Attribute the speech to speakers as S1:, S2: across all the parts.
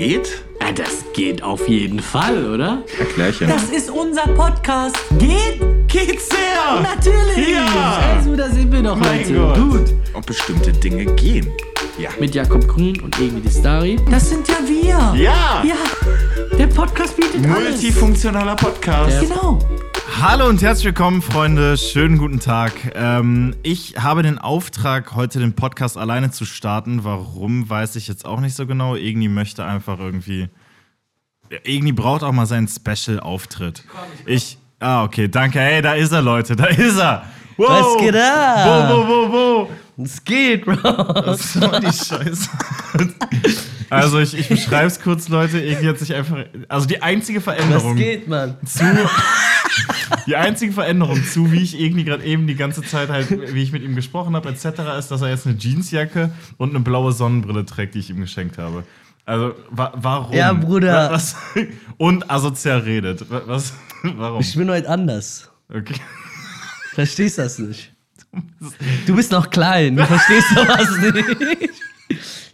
S1: geht?
S2: Ja, das geht auf jeden Fall, oder?
S1: Erklärchen.
S2: Das ist unser Podcast. Geht?
S1: Geht's sehr!
S2: Natürlich!
S1: Ja!
S2: Also, da sind wir doch
S1: Mein
S2: heute.
S1: Gott.
S2: Gut.
S1: Und bestimmte Dinge gehen. Ja.
S2: Mit Jakob Grün und Emi Distari. Das sind ja wir.
S1: Ja!
S2: Ja. Der Podcast bietet alles.
S1: Multifunktionaler Podcast.
S2: Genau.
S3: Hallo und herzlich willkommen, Freunde. Schönen guten Tag. Ähm, ich habe den Auftrag, heute den Podcast alleine zu starten. Warum, weiß ich jetzt auch nicht so genau. Igni möchte einfach irgendwie. Igni braucht auch mal seinen Special-Auftritt. Ich. Ah, okay, danke. Hey, da ist er, Leute. Da ist er. Wow.
S2: Was geht ab?
S3: Wo, wo, wo, wo?
S2: Es geht, Bro.
S3: Was soll die Scheiße? Also, ich, ich beschreibe es kurz, Leute. Igni hat sich einfach. Also, die einzige Veränderung.
S2: Was geht, Mann?
S3: zu. Die einzige Veränderung zu, wie ich irgendwie gerade eben die ganze Zeit halt, wie ich mit ihm gesprochen habe, etc., ist, dass er jetzt eine Jeansjacke und eine blaue Sonnenbrille trägt, die ich ihm geschenkt habe. Also, wa warum?
S2: Ja, Bruder.
S3: Was, und asozial redet. Wa- Was? Warum?
S2: Ich bin heute anders.
S3: Okay.
S2: Verstehst das nicht? Du bist noch klein, du verstehst sowas nicht.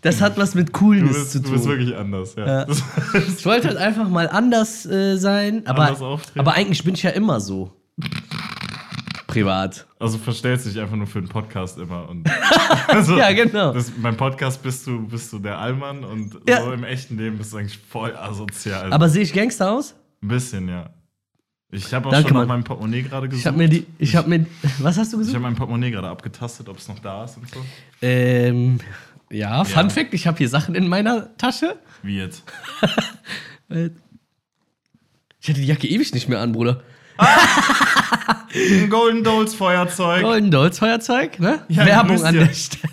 S2: Das hat was mit
S3: Du
S2: Coolness
S3: bist,
S2: zu
S3: du
S2: tun.
S3: bist wirklich anders, ja.
S2: Ja. Ich wollte halt einfach mal anders äh, sein,
S3: Anders
S2: aber,
S3: auftreten.
S2: aber eigentlich bin ich ja immer so. Privat.
S3: also verstellst dich einfach nur für den Podcast immer. Und, also,
S2: Ja, genau.
S3: Das, beim Podcast bist du, bist du der Allmann und
S2: Ja.
S3: so im echten Leben bist du eigentlich voll asozial.
S2: Aber sehe ich Gangster aus?
S3: Ein bisschen, ja. Ich habe auch
S2: Danke,
S3: schon nach
S2: Mann.
S3: meinem Portemonnaie gerade gesucht.
S2: Ich habe mir die. Ich habe mir. Was hast du
S3: Ich
S2: gesucht?
S3: habe mein Portemonnaie gerade abgetastet, ob es noch da ist und so.
S2: Ähm, ja, Fun Fact: Ich habe hier Sachen in meiner Tasche.
S3: Wie jetzt?
S2: Ich hatte die Jacke ewig nicht mehr an, Bruder.
S3: Ein Golden Dolls Feuerzeug.
S2: Golden Dolls Feuerzeug, ne?
S3: Ja,
S2: Werbung an der Stelle.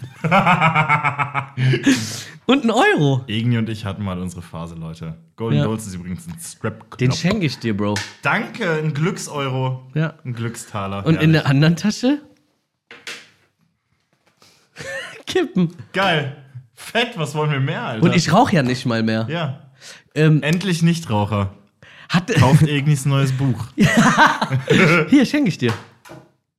S2: Und ein Euro.
S3: Igni und ich hatten mal unsere Phase, Leute. Golden
S2: Ja.
S3: Dolls ist übrigens ein strap
S2: Den schenke ich dir, Bro.
S3: Danke, ein Glückseuro.
S2: Ja.
S3: Ein Glückstaler.
S2: Und in
S3: Herrlich.
S2: der anderen Tasche? Kippen.
S3: Geil. Fett, was wollen wir mehr, Alter?
S2: Und ich rauche ja nicht mal mehr.
S3: Ja.
S2: Ähm,
S3: Endlich Nichtraucher.
S2: hat,
S3: Kauft Ignis neues Buch.
S2: hier, schenke ich dir.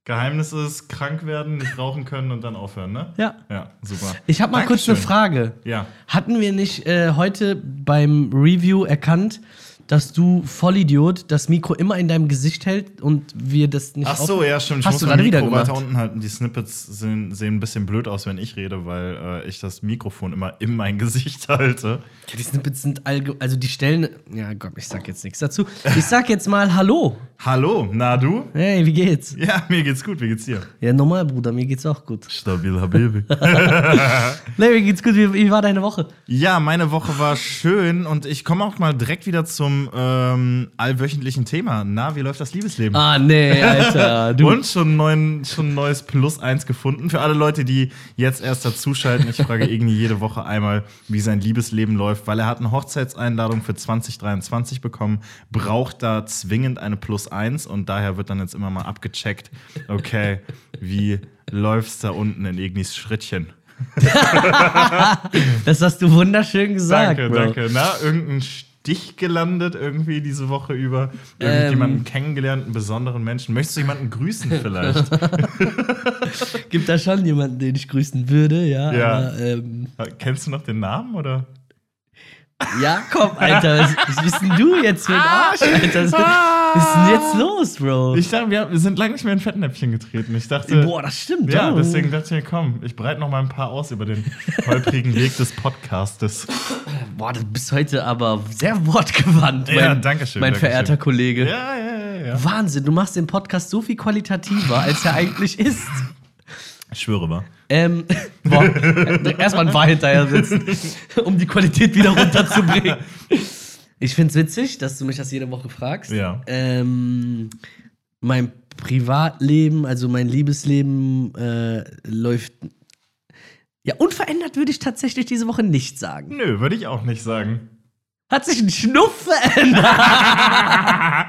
S3: Geheimnis ist, krank werden, nicht rauchen können und dann aufhören, ne?
S2: Ja.
S3: Ja, super.
S2: Ich habe mal kurz eine
S3: Dankeschön.
S2: Frage.
S3: Ja.
S2: Hatten wir nicht äh, heute beim Review erkannt, dass du Vollidiot das Mikro immer in deinem Gesicht hält und wir das nicht
S3: Ach so, ja, stimmt. Ich
S2: Hast
S3: muss
S2: du gerade wieder gemacht?
S3: weiter unten halten. Die Snippets sehen, sehen ein bisschen blöd aus, wenn ich rede, weil äh, ich das Mikrofon immer in mein Gesicht halte.
S2: Ja, die Snippets sind allge also die Stellen. Ja, Gott, ich sag jetzt nichts dazu. Ich sag jetzt mal Hallo.
S3: Hallo, na du?
S2: Hey, wie geht's?
S3: Ja, mir geht's gut. Wie geht's dir?
S2: Ja, normal, Bruder, mir geht's auch gut.
S3: Stabil, Habibi.
S2: Nee, mir geht's gut. Wie, wie war deine Woche?
S3: ja, meine Woche war schön und ich komme auch mal direkt wieder zum ähm, allwöchentlichen Thema. Na, wie läuft das Liebesleben?
S2: Ah, nee, Alter. Du.
S3: Und schon, neuen, schon ein neues Plus 1 gefunden. Für alle Leute, die jetzt erst dazuschalten, ich frage irgendwie jede Woche einmal, wie sein Liebesleben läuft, weil er hat eine Hochzeitseinladung für 2023 bekommen, braucht da zwingend eine Plus 1 und daher wird dann jetzt immer mal abgecheckt, okay, wie läuft's da unten in Ignis Schrittchen?
S2: Das hast du wunderschön gesagt,
S3: danke,
S2: Bro.
S3: danke. Na, irgendein Stich gelandet irgendwie diese Woche über?
S2: Ähm.
S3: Irgendjemanden kennengelernt, einen besonderen Menschen? Möchtest du jemanden grüßen vielleicht?
S2: Gibt da schon jemanden, den ich grüßen würde, ja.
S3: Ja.
S2: Aber, ähm,
S3: Kennst du noch den Namen oder?
S2: Ja, komm, Alter. Was, was bist denn du jetzt für ein Arsch, Alter? Was, was ist denn jetzt los, Bro?
S3: Ich dachte, wir, wir sind lange nicht mehr in Fettnäpfchen getreten. Ich dachte,
S2: Boah, das stimmt.
S3: ja,
S2: oh.
S3: deswegen dachte ich mir, komm, ich breite noch mal ein paar aus über den holprigen Weg des Podcastes.
S2: Boah, du bist heute aber sehr wortgewandt, mein,
S3: Ja, danke schön,
S2: mein
S3: danke
S2: verehrter
S3: schön.
S2: Kollege.
S3: Ja, ja, ja, ja.
S2: Wahnsinn, du machst den Podcast so viel qualitativer, als er eigentlich ist.
S3: Ich schwöre mal.
S2: Ähm, boah, erstmal ein War hinterher sitzen, um die Qualität wieder runterzubringen. Ich find's witzig, dass du mich das jede Woche fragst.
S3: Ja.
S2: Ähm, mein Privatleben, also mein Liebesleben, äh, läuft. Ja, unverändert würde ich tatsächlich diese Woche nicht sagen.
S3: Nö, würde ich auch nicht sagen.
S2: Hat sich ein Schnuff verändert.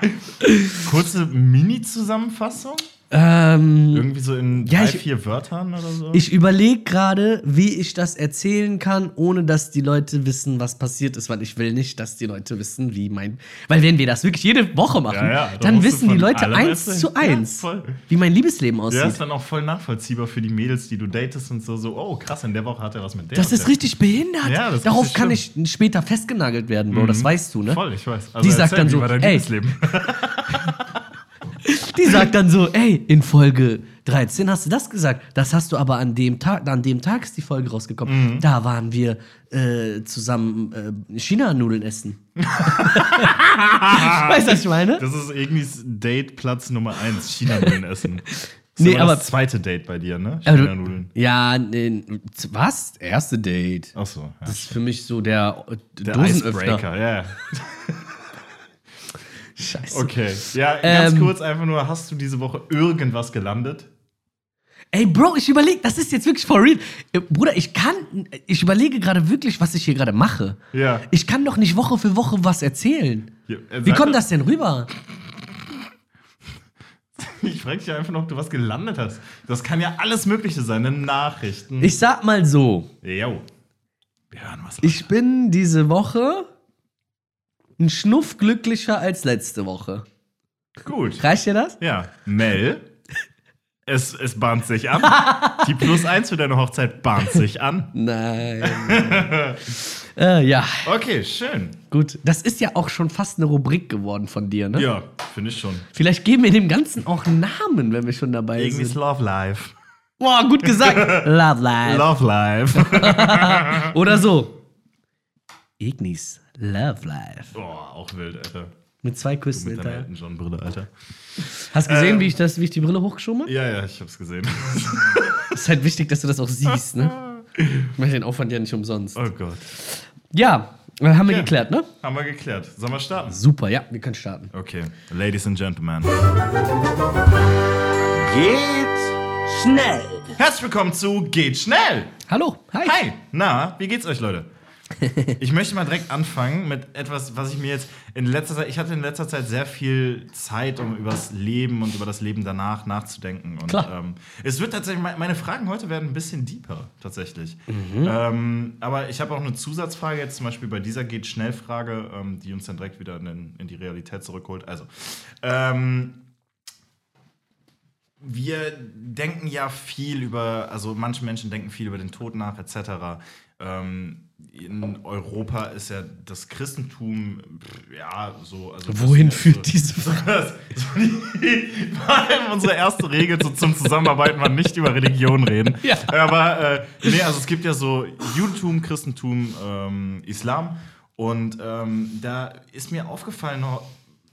S3: Kurze Mini-Zusammenfassung.
S2: Ähm,
S3: Irgendwie so in
S2: Ja,
S3: drei,
S2: ich-
S3: vier Wörtern oder so?
S2: ich überlege gerade, wie ich das erzählen kann, ohne dass die Leute wissen, was passiert ist, weil ich will nicht, dass die Leute wissen, wie mein. Weil wenn wir das wirklich jede Woche machen,
S3: Ja, ja, da
S2: dann wissen die Leute eins
S3: erzählen.
S2: zu eins,
S3: Ja,
S2: wie mein Liebesleben
S3: ja,
S2: aussieht.
S3: ist dann auch voll nachvollziehbar für die Mädels, die du datest und so, so, oh krass, in der Woche hat er was mit der.
S2: das ist richtig behindert.
S3: Ja, das
S2: Darauf kann ich später festgenagelt werden, Bro. Das weißt du, ne?
S3: Voll, ich weiß. Also
S2: Die sagt dann so, ey. Die sagt dann so, ey, in Folge 13 hast du das gesagt. Das hast du aber an dem Tag, an dem Tag ist die Folge rausgekommen.
S3: Mhm.
S2: Da waren wir äh, zusammen äh, China-Nudeln essen. weißt du, was ich meine?
S3: Das ist irgendwie Date Platz Nummer 1, China-Nudeln essen. Das
S2: Nee,
S3: aber, das zweite Date bei dir, ne? China-Nudeln.
S2: Ja, nee, was? Erste Date.
S3: Ach so, ja.
S2: Das ist für mich so der,
S3: Der
S2: Dosenöffner.
S3: Icebreaker, ja.
S2: Scheiße.
S3: Okay. Ja, ganz
S2: Ähm,
S3: kurz einfach nur, hast du diese Woche irgendwas gelandet?
S2: Ey, Bro, ich überlege, das ist jetzt wirklich for real. Äh, Bruder, ich kann, ich überlege gerade wirklich, was ich hier gerade mache.
S3: Ja.
S2: Ich kann doch nicht Woche für Woche was erzählen.
S3: Ja, äh,
S2: Wie kommt das denn rüber?
S3: Ich frage dich einfach noch, ob du was gelandet hast. Das kann ja alles Mögliche sein, ne? Nachrichten.
S2: Ich sag mal so,
S3: Jo. Wir hören was.
S2: ich bin diese Woche ein Schnuff glücklicher als letzte Woche.
S3: Gut.
S2: Reicht dir das?
S3: Ja. Mel. Es, es bahnt sich an. Die Plus 1 für deine Hochzeit bahnt sich an.
S2: Nein. äh, ja,
S3: Okay, schön.
S2: gut. Das ist ja auch schon fast eine Rubrik geworden von dir, ne?
S3: Ja, finde ich schon.
S2: Vielleicht geben wir dem Ganzen auch einen Namen, wenn wir schon dabei
S3: Irgendwie ist
S2: sind.
S3: Love Life.
S2: Boah, gut gesagt. Love Life.
S3: Love Life.
S2: Oder so. Ignis Love Life.
S3: Boah, auch wild, Alter.
S2: Mit zwei Küssen
S3: Mit deiner
S2: hinterher.
S3: Elton John Brille, Alter.
S2: Hast du gesehen,
S3: Ähm.
S2: wie, ich das, wie ich die Brille hochgeschoben habe?
S3: Ja, ja, ich hab's gesehen.
S2: Ist halt wichtig, dass du das auch siehst, ne? Ich mache den Aufwand ja nicht umsonst.
S3: Oh Gott.
S2: Ja, äh, haben wir
S3: Ja.
S2: geklärt, ne?
S3: Haben wir geklärt. Sollen wir starten?
S2: Super, ja, wir können starten.
S3: Okay, Ladies and Gentlemen.
S1: Geht
S2: Schnell!
S3: Herzlich willkommen zu Geht schnell!
S2: Hallo, hi.
S3: Hi! Na, wie geht's euch, Leute? Ich möchte mal direkt anfangen mit etwas, was ich mir jetzt in letzter Zeit, ich hatte in letzter Zeit sehr viel Zeit, um über das Leben und über das Leben danach nachzudenken. Und
S2: Klar.
S3: Ähm, es wird tatsächlich, me- meine Fragen heute werden ein bisschen deeper, tatsächlich. Ähm, aber ich habe auch eine Zusatzfrage jetzt zum Beispiel bei dieser Geht schnell Frage, ähm, die uns dann direkt wieder in, in die Realität zurückholt. Also, ähm, wir denken ja viel über, also manche Menschen denken viel über den Tod nach, etc. Ähm, in Europa ist ja das Christentum, ja, so. Also
S2: Wohin führt
S3: so-
S2: diese Frage?
S3: so die, unsere erste Regel so zum Zusammenarbeiten war nicht über Religion reden.
S2: Ja.
S3: Aber äh, nee, also es gibt ja so Judentum, Christentum, ähm, Islam. Und ähm, da ist mir aufgefallen,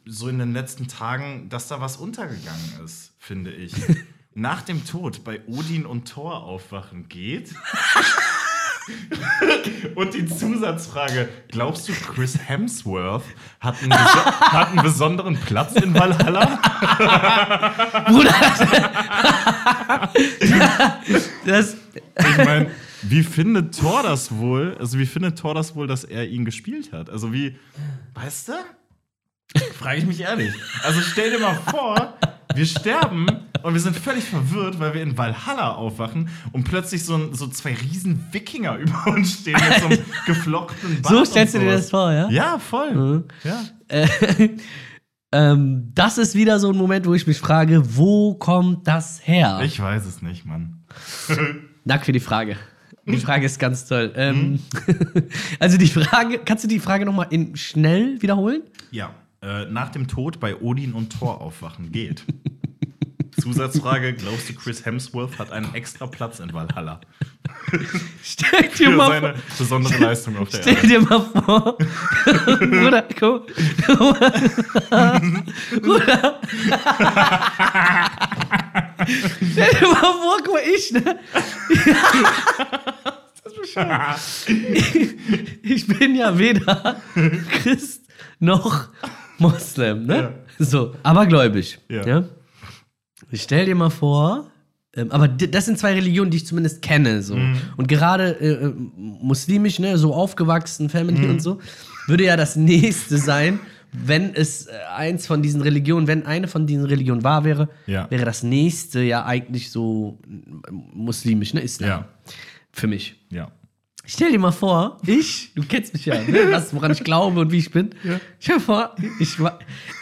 S3: so in den letzten Tagen, dass da was untergegangen ist, finde ich. Nach dem Tod bei Odin und Thor aufwachen geht. Und die Zusatzfrage: Glaubst du, Chris Hemsworth hat einen, hat einen besonderen Platz in Valhalla?
S2: Das,
S3: Ich meine, wie findet Thor das wohl? Also, wie findet Thor das wohl, dass er ihn gespielt hat? Also, wie, weißt du? Frage ich mich ehrlich. Also, stell dir mal vor, wir sterben und wir sind völlig verwirrt, weil wir in Valhalla aufwachen und plötzlich so, so zwei riesen Wikinger über uns stehen mit so einem geflochtenen Bart.
S2: so stellst du dir das vor, ja?
S3: Ja, voll. Ja.
S2: Äh, ähm, das ist wieder so ein Moment, wo ich mich frage, wo kommt das her?
S3: Ich weiß es nicht, Mann.
S2: Danke für die Frage. Die Frage ist ganz toll. Ähm, also die Frage, kannst du die Frage nochmal schnell wiederholen?
S3: Ja. Äh, nach dem Tod bei Odin und Thor aufwachen geht. Zusatzfrage: Glaubst du, Chris Hemsworth hat einen extra Platz in Valhalla?
S2: Stell dir
S3: Für
S2: mal
S3: seine
S2: vor,
S3: besondere Leistung auf der
S2: stell
S3: Erde.
S2: dir mal vor, Bruder, mal. Bruder. stell dir mal vor, guck mal, ich, ne? ich bin ja weder Christ noch Moslem, ne?
S3: Ja.
S2: So, aber gläubig.
S3: Ja.
S2: Ja. Ich stell dir mal vor, ähm, aber das sind zwei Religionen, die ich zumindest kenne. So.
S3: Mhm.
S2: Und gerade äh, äh, muslimisch, ne, so aufgewachsen, Family
S3: Mhm.
S2: und so, würde ja das nächste sein, wenn es äh, eins von diesen Religionen, wenn eine von diesen Religionen wahr wäre,
S3: Ja.
S2: wäre das nächste ja eigentlich so muslimisch, ne? Islam.
S3: Ja.
S2: Für mich.
S3: Ja.
S2: Stell dir mal vor, ich, du kennst mich ja, ne, was, woran ich glaube und wie ich bin. Stell dir vor, ich,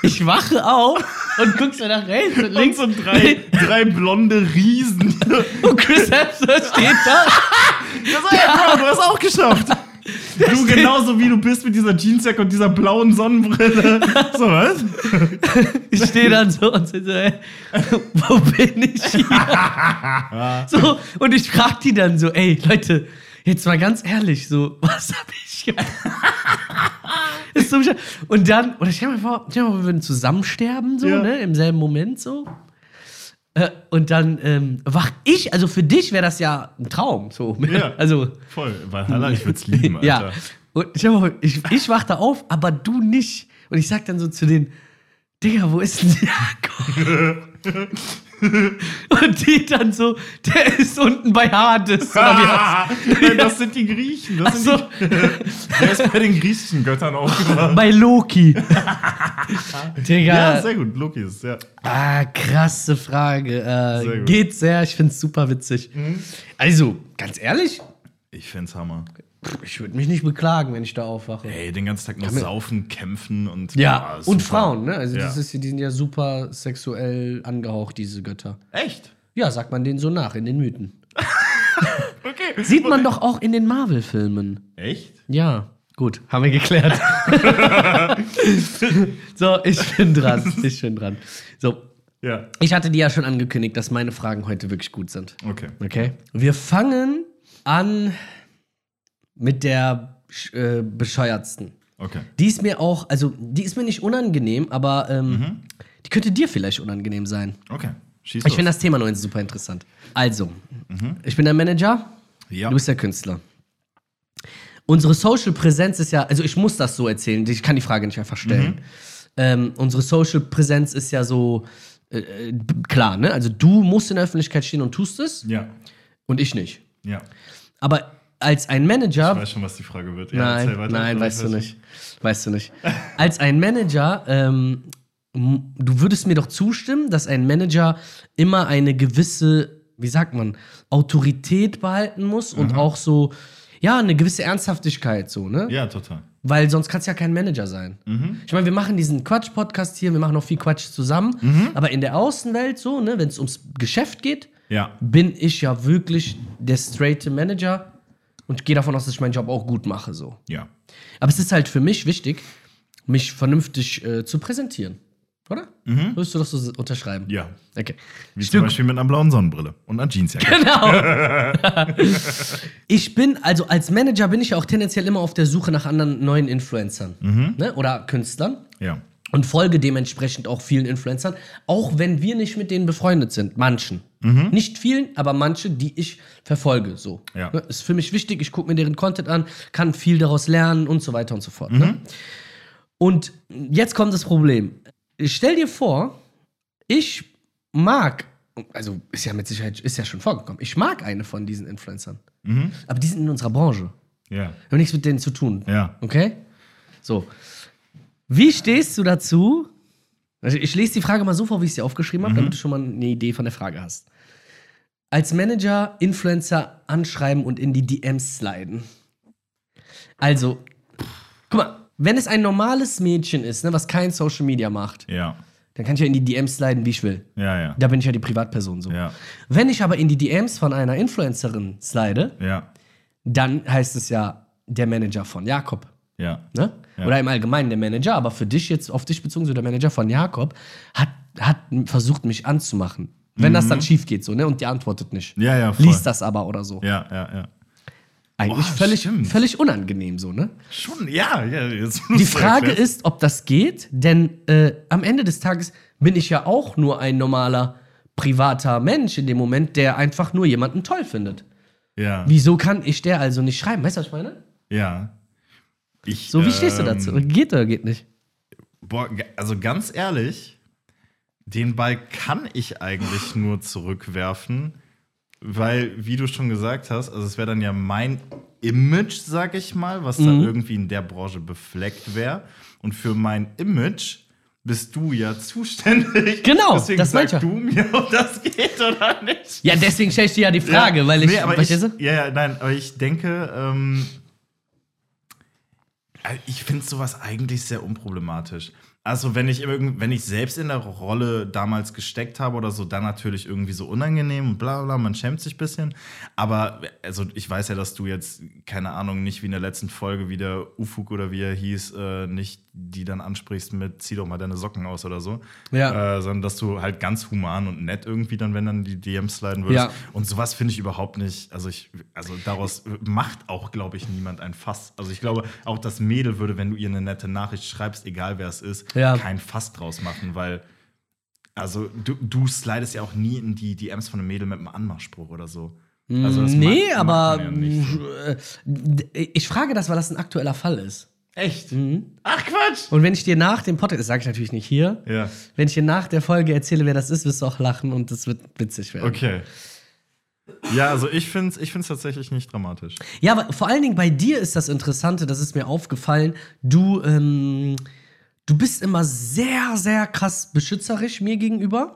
S2: ich wache auf und guck so nach rechts und
S3: Und
S2: links
S3: so drei, drei blonde Riesen.
S2: und Chris Hemsworth steht da.
S3: Das ja, guck mal, du hast auch geschafft. Du genauso wie du bist mit dieser Jeansjacke und dieser blauen Sonnenbrille. So, was?
S2: Ich stehe dann so und so, ey, wo bin ich hier? So, und ich frag die dann so, ey, Leute, jetzt mal ganz ehrlich, so, was hab ich gemacht? Ist so und dann, oder stell dir mal vor, stell dir mal, vor, wir würden zusammen sterben, so,
S3: Ja.
S2: ne, im selben Moment so. Äh, und dann ähm, wach ich, also für dich wäre das ja ein Traum, so.
S3: Ja.
S2: Also,
S3: Voll. Valhalla, ich würde es lieben, Alter.
S2: ja. Und ich, mal, ich, ich wach da auf, aber du nicht. Und ich sag dann so zu denen, Digga, wo ist denn Jakob? Und die dann so, der ist unten bei Hades. Heißt-
S3: Nein, das sind die Griechen. Das
S2: so.
S3: die, der ist bei den griechischen Göttern aufgewacht.
S2: bei Loki. Digga.
S3: Ja, sehr gut. Loki ist, ja.
S2: ah, krasse Frage.
S3: Sehr
S2: Äh.
S3: Mhm.
S2: geht sehr, ich find's super witzig. Also, ganz ehrlich,
S3: Ich find's Hammer.
S2: Ich würde mich nicht beklagen, wenn ich da aufwache.
S3: Ey, den ganzen Tag nur saufen, kämpfen und.
S2: Ja,
S3: Ah, ist
S2: und. Frauen, ne? Also
S3: Ja.
S2: das ist, die sind ja super sexuell angehaucht, diese Götter.
S3: Echt?
S2: Ja, sagt man denen so nach in den Mythen.
S3: Okay.
S2: Sieht man doch auch in den Marvel-Filmen.
S3: Echt?
S2: Ja, gut, haben wir geklärt. so, ich bin dran. Ich bin dran. So,
S3: Ja.
S2: ich hatte dir ja schon angekündigt, dass meine Fragen heute wirklich gut sind.
S3: Okay.
S2: Okay? Wir fangen an mit der äh, bescheuertsten.
S3: Okay.
S2: Die ist mir auch, also die ist mir nicht unangenehm, aber ähm,
S3: Mhm.
S2: die könnte dir vielleicht unangenehm sein.
S3: Okay. Schieß
S2: Ich finde das Thema 9 super interessant. Also, ich bin der Manager,
S3: ja.
S2: du bist der Künstler. Unsere Social Präsenz ist ja, also ich muss das so erzählen, ich kann die Frage nicht einfach stellen. Ähm, unsere Social Präsenz ist ja so äh, klar, ne? Also du musst in der Öffentlichkeit stehen und tust es
S3: ja.
S2: und ich nicht.
S3: Ja.
S2: Aber als ein Manager.
S3: Ich weiß schon, was die Frage wird. Ja,
S2: Nein,
S3: erzähl weiter.
S2: nein, weißt du nicht. Weißt du nicht. Als ein Manager, ähm, du würdest mir doch zustimmen, dass ein Manager immer eine gewisse, wie sagt man, Autorität behalten muss und auch so, ja, eine gewisse Ernsthaftigkeit, so, ne?
S3: Ja, total.
S2: Weil sonst kannst du ja kein Manager sein. Ich meine, wir machen diesen Quatsch-Podcast hier, wir machen auch viel Quatsch zusammen, aber in der Außenwelt, so, ne, wenn es ums Geschäft geht,
S3: Ja.
S2: bin ich ja wirklich der straighte Manager und gehe davon aus, dass ich meinen Job auch gut mache, so.
S3: Ja.
S2: Aber es ist halt für mich wichtig, mich vernünftig äh, zu präsentieren. Oder? Würdest du das so unterschreiben?
S3: Ja.
S2: Okay.
S3: Wie zum
S2: Stück.
S3: Beispiel mit einer blauen Sonnenbrille und einer Jeansjacke.
S2: Genau. ich bin, also als Manager bin ich ja auch tendenziell immer auf der Suche nach anderen neuen Influencern. Ne? Oder Künstlern.
S3: ja.
S2: Und folge dementsprechend auch vielen Influencern, auch wenn wir nicht mit denen befreundet sind. Manchen. Nicht vielen, aber manche, die ich verfolge. So.
S3: Ja.
S2: Ne? Ist für mich wichtig, ich gucke mir deren Content an, kann viel daraus lernen und so weiter und so fort. Ne? Und jetzt kommt das Problem. Stell dir vor, ich mag, also ist ja mit Sicherheit, ist ja schon vorgekommen, ich mag eine von diesen Influencern. Aber die sind in unserer Branche.
S3: Ja.
S2: Wir haben nichts mit denen zu tun.
S3: Ja.
S2: Okay? So. Wie stehst du dazu? Also ich lese die Frage mal so vor, wie ich sie aufgeschrieben habe, damit du schon mal eine Idee von der Frage hast. Als Manager Influencer anschreiben und in die DMs sliden. Also, guck mal, wenn es ein normales Mädchen ist, ne, was kein Social Media macht,
S3: Ja.
S2: dann kann ich ja in die DMs sliden, wie ich will.
S3: Ja, ja.
S2: Da bin ich ja die Privatperson so. Wenn ich aber in die DMs von einer Influencerin slide,
S3: Ja.
S2: dann heißt es ja der Manager von Jakob.
S3: Ja.
S2: Ne?
S3: Ja.
S2: Oder im Allgemeinen der Manager, aber für dich jetzt, auf dich bezogen, so der Manager von Jakob, hat, hat versucht, mich anzumachen. Wenn das dann schief geht, so, ne? Und die antwortet nicht.
S3: Mhm. Ja, ja, voll.
S2: Liest das aber oder so.
S3: Ja, ja, ja.
S2: Eigentlich
S3: Boah,
S2: völlig,
S3: stimmt.
S2: völlig unangenehm, so, ne?
S3: Schon, ja, ja. Jetzt,
S2: Die Frage ist, ob das geht, denn äh, am Ende des Tages bin ich ja auch nur ein normaler, privater Mensch in dem Moment, der einfach nur jemanden toll findet.
S3: Ja.
S2: Wieso kann ich der also nicht schreiben? Weißt du, was ich meine?
S3: Ja. Ich,
S2: So, wie stehst du
S3: ähm,
S2: dazu? Geht oder geht nicht?
S3: Boah, also ganz ehrlich, den Ball kann ich eigentlich nur zurückwerfen, weil, wie du schon gesagt hast, also es wäre dann ja mein Image, sag ich mal, was
S2: Mhm.
S3: da irgendwie in der Branche befleckt wäre. Und für mein Image bist du ja zuständig.
S2: Genau,
S3: Deswegen
S2: das
S3: sag
S2: meinte
S3: du mir, ob das geht oder nicht.
S2: Ja, deswegen stelle ich dir ja die Frage,
S3: Ja,
S2: weil ich.
S3: Nee, aber ich, ja, ja, nein, aber ich denke, ähm, äh, ich finde sowas eigentlich sehr unproblematisch. Also, wenn ich, wenn ich selbst in der Rolle damals gesteckt habe oder so, dann natürlich irgendwie so unangenehm und bla bla, man schämt sich ein bisschen. Aber, also, ich weiß ja, dass du jetzt, keine Ahnung, nicht wie in der letzten Folge, wie der Ufuk oder wie er hieß, äh, nicht die dann ansprichst mit zieh doch mal deine Socken aus oder so.
S2: Ja.
S3: Äh, sondern dass du halt ganz human und nett irgendwie dann, wenn dann die DMs sliden würdest.
S2: Ja.
S3: Und sowas finde ich überhaupt nicht. Also ich, also daraus macht auch, glaube ich, niemand ein Fass. Also ich glaube, auch das Mädel würde, wenn du ihr eine nette Nachricht schreibst, egal wer es ist,
S2: Ja.
S3: kein Fass draus machen, weil also du, du slidest ja auch nie in die DMs von einem Mädel mit einem Anmachspruch oder so. Also
S2: nee,
S3: macht-
S2: aber
S3: macht ja
S2: äh, ich frage das, weil das ein aktueller Fall ist.
S3: Echt?
S2: Mhm.
S3: Ach Quatsch!
S2: Und wenn ich dir nach dem Podcast, das sage ich natürlich nicht hier,
S3: Ja.
S2: wenn ich dir nach der Folge erzähle, wer das ist, wirst du auch lachen und das wird witzig werden.
S3: Okay. Ja, also ich finde es ich find's tatsächlich nicht dramatisch.
S2: Ja, aber vor allen Dingen bei dir ist das Interessante, das ist mir aufgefallen, du, ähm, du bist immer sehr, sehr krass beschützerisch mir gegenüber